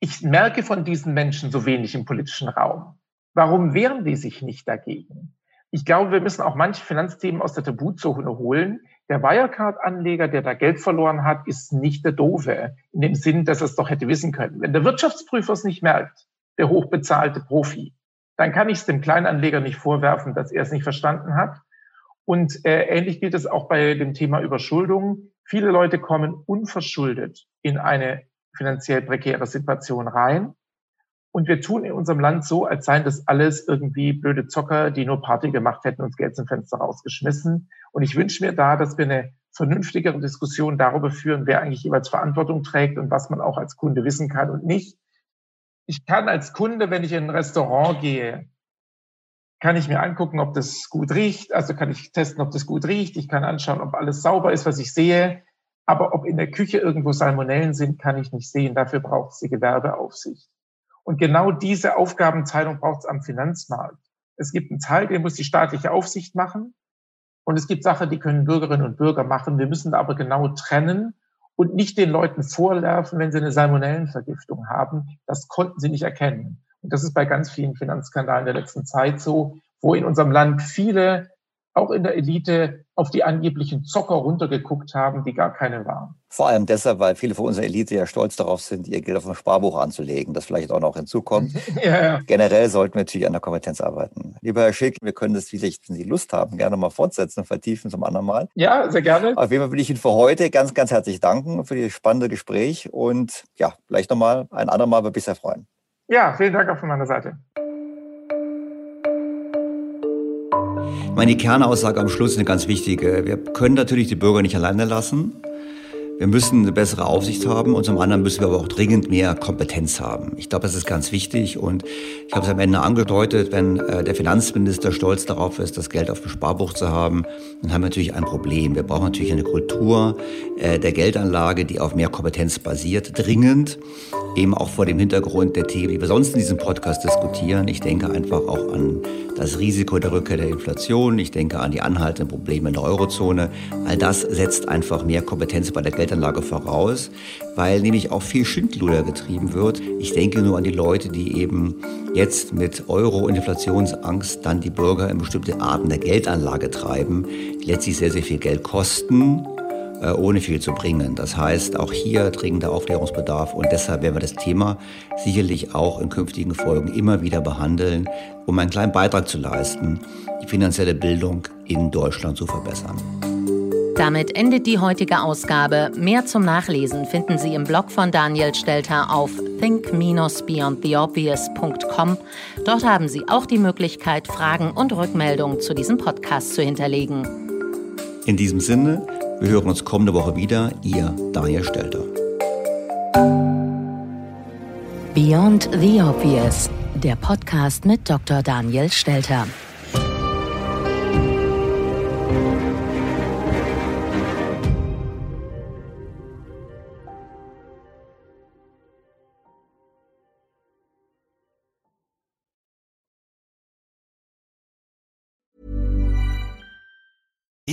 ich merke von diesen Menschen so wenig im politischen Raum. Warum wehren die sich nicht dagegen? Ich glaube, wir müssen auch manche Finanzthemen aus der Tabuzone holen. Der Wirecard-Anleger, der da Geld verloren hat, ist nicht der Doofe, in dem Sinn, dass er es doch hätte wissen können. Wenn der Wirtschaftsprüfer es nicht merkt, der hochbezahlte Profi, dann kann ich es dem Kleinanleger nicht vorwerfen, dass er es nicht verstanden hat. Und äh, ähnlich gilt es auch bei dem Thema Überschuldung. Viele Leute kommen unverschuldet in eine finanziell prekäre Situation rein. Und wir tun in unserem Land so, als seien das alles irgendwie blöde Zocker, die nur Party gemacht hätten und das Geld zum Fenster rausgeschmissen. Und ich wünsche mir da, dass wir eine vernünftigere Diskussion darüber führen, wer eigentlich jeweils Verantwortung trägt und was man auch als Kunde wissen kann und nicht. Ich kann als Kunde, wenn ich in ein Restaurant gehe, kann ich mir angucken, ob das gut riecht. Also kann ich testen, ob das gut riecht. Ich kann anschauen, ob alles sauber ist, was ich sehe. Aber ob in der Küche irgendwo Salmonellen sind, kann ich nicht sehen. Dafür braucht es die Gewerbeaufsicht. Und genau diese Aufgabenteilung braucht es am Finanzmarkt. Es gibt einen Teil, den muss die staatliche Aufsicht machen. Und es gibt Sachen, die können Bürgerinnen und Bürger machen. Wir müssen aber genau trennen und nicht den Leuten vorwerfen, wenn sie eine Salmonellenvergiftung haben. Das konnten sie nicht erkennen. Und das ist bei ganz vielen Finanzskandalen der letzten Zeit so, wo in unserem Land viele auch in der Elite auf die angeblichen Zocker runtergeguckt haben, die gar keine waren.
Vor allem deshalb, weil viele von unserer Elite ja stolz darauf sind, ihr Geld auf ein Sparbuch anzulegen, das vielleicht auch noch hinzukommt. ja. Generell sollten wir natürlich an der Kompetenz arbeiten. Lieber Herr Schick, wir können das, wie Sie, wenn Sie Lust haben, gerne mal fortsetzen und vertiefen zum anderen Mal.
Ja, sehr gerne.
Auf jeden Fall will ich Ihnen für heute ganz, ganz herzlich danken für das spannende Gespräch und ja, vielleicht nochmal ein andermal würde mich sehr freuen.
Ja, vielen Dank auch von meiner Seite.
Meine Kernaussage am Schluss ist eine ganz wichtige. Wir können natürlich die Bürger nicht alleine lassen. Wir müssen eine bessere Aufsicht haben und zum anderen müssen wir aber auch dringend mehr Kompetenz haben. Ich glaube, das ist ganz wichtig und ich habe es am Ende angedeutet, wenn äh, der Finanzminister stolz darauf ist, das Geld auf dem Sparbuch zu haben, dann haben wir natürlich ein Problem. Wir brauchen natürlich eine Kultur äh, der Geldanlage, die auf mehr Kompetenz basiert, dringend, eben auch vor dem Hintergrund der Themen, die wir sonst in diesem Podcast diskutieren. Ich denke einfach auch an das Risiko der Rückkehr der Inflation, ich denke an die anhaltenden Probleme in der Eurozone. All das setzt einfach mehr Kompetenz bei der Geldanlage Geldanlage voraus, weil nämlich auch viel Schindluder getrieben wird. Ich denke nur an die Leute, die eben jetzt mit Euro- und Inflationsangst dann die Bürger in bestimmte Arten der Geldanlage treiben, die letztlich sehr, sehr viel Geld kosten äh, ohne viel zu bringen. Das heißt, auch hier dringender Aufklärungsbedarf und deshalb werden wir das Thema sicherlich auch in künftigen Folgen immer wieder behandeln, um einen kleinen Beitrag zu leisten, die finanzielle Bildung in Deutschland zu verbessern.
Damit endet die heutige Ausgabe. Mehr zum Nachlesen finden Sie im Blog von Daniel Stelter auf think-beyondtheobvious.com. Dort haben Sie auch die Möglichkeit, Fragen und Rückmeldungen zu diesem Podcast zu hinterlegen.
In diesem Sinne, wir hören uns kommende Woche wieder. Ihr Daniel Stelter.
Beyond the Obvious, der Podcast mit Dr. Daniel Stelter.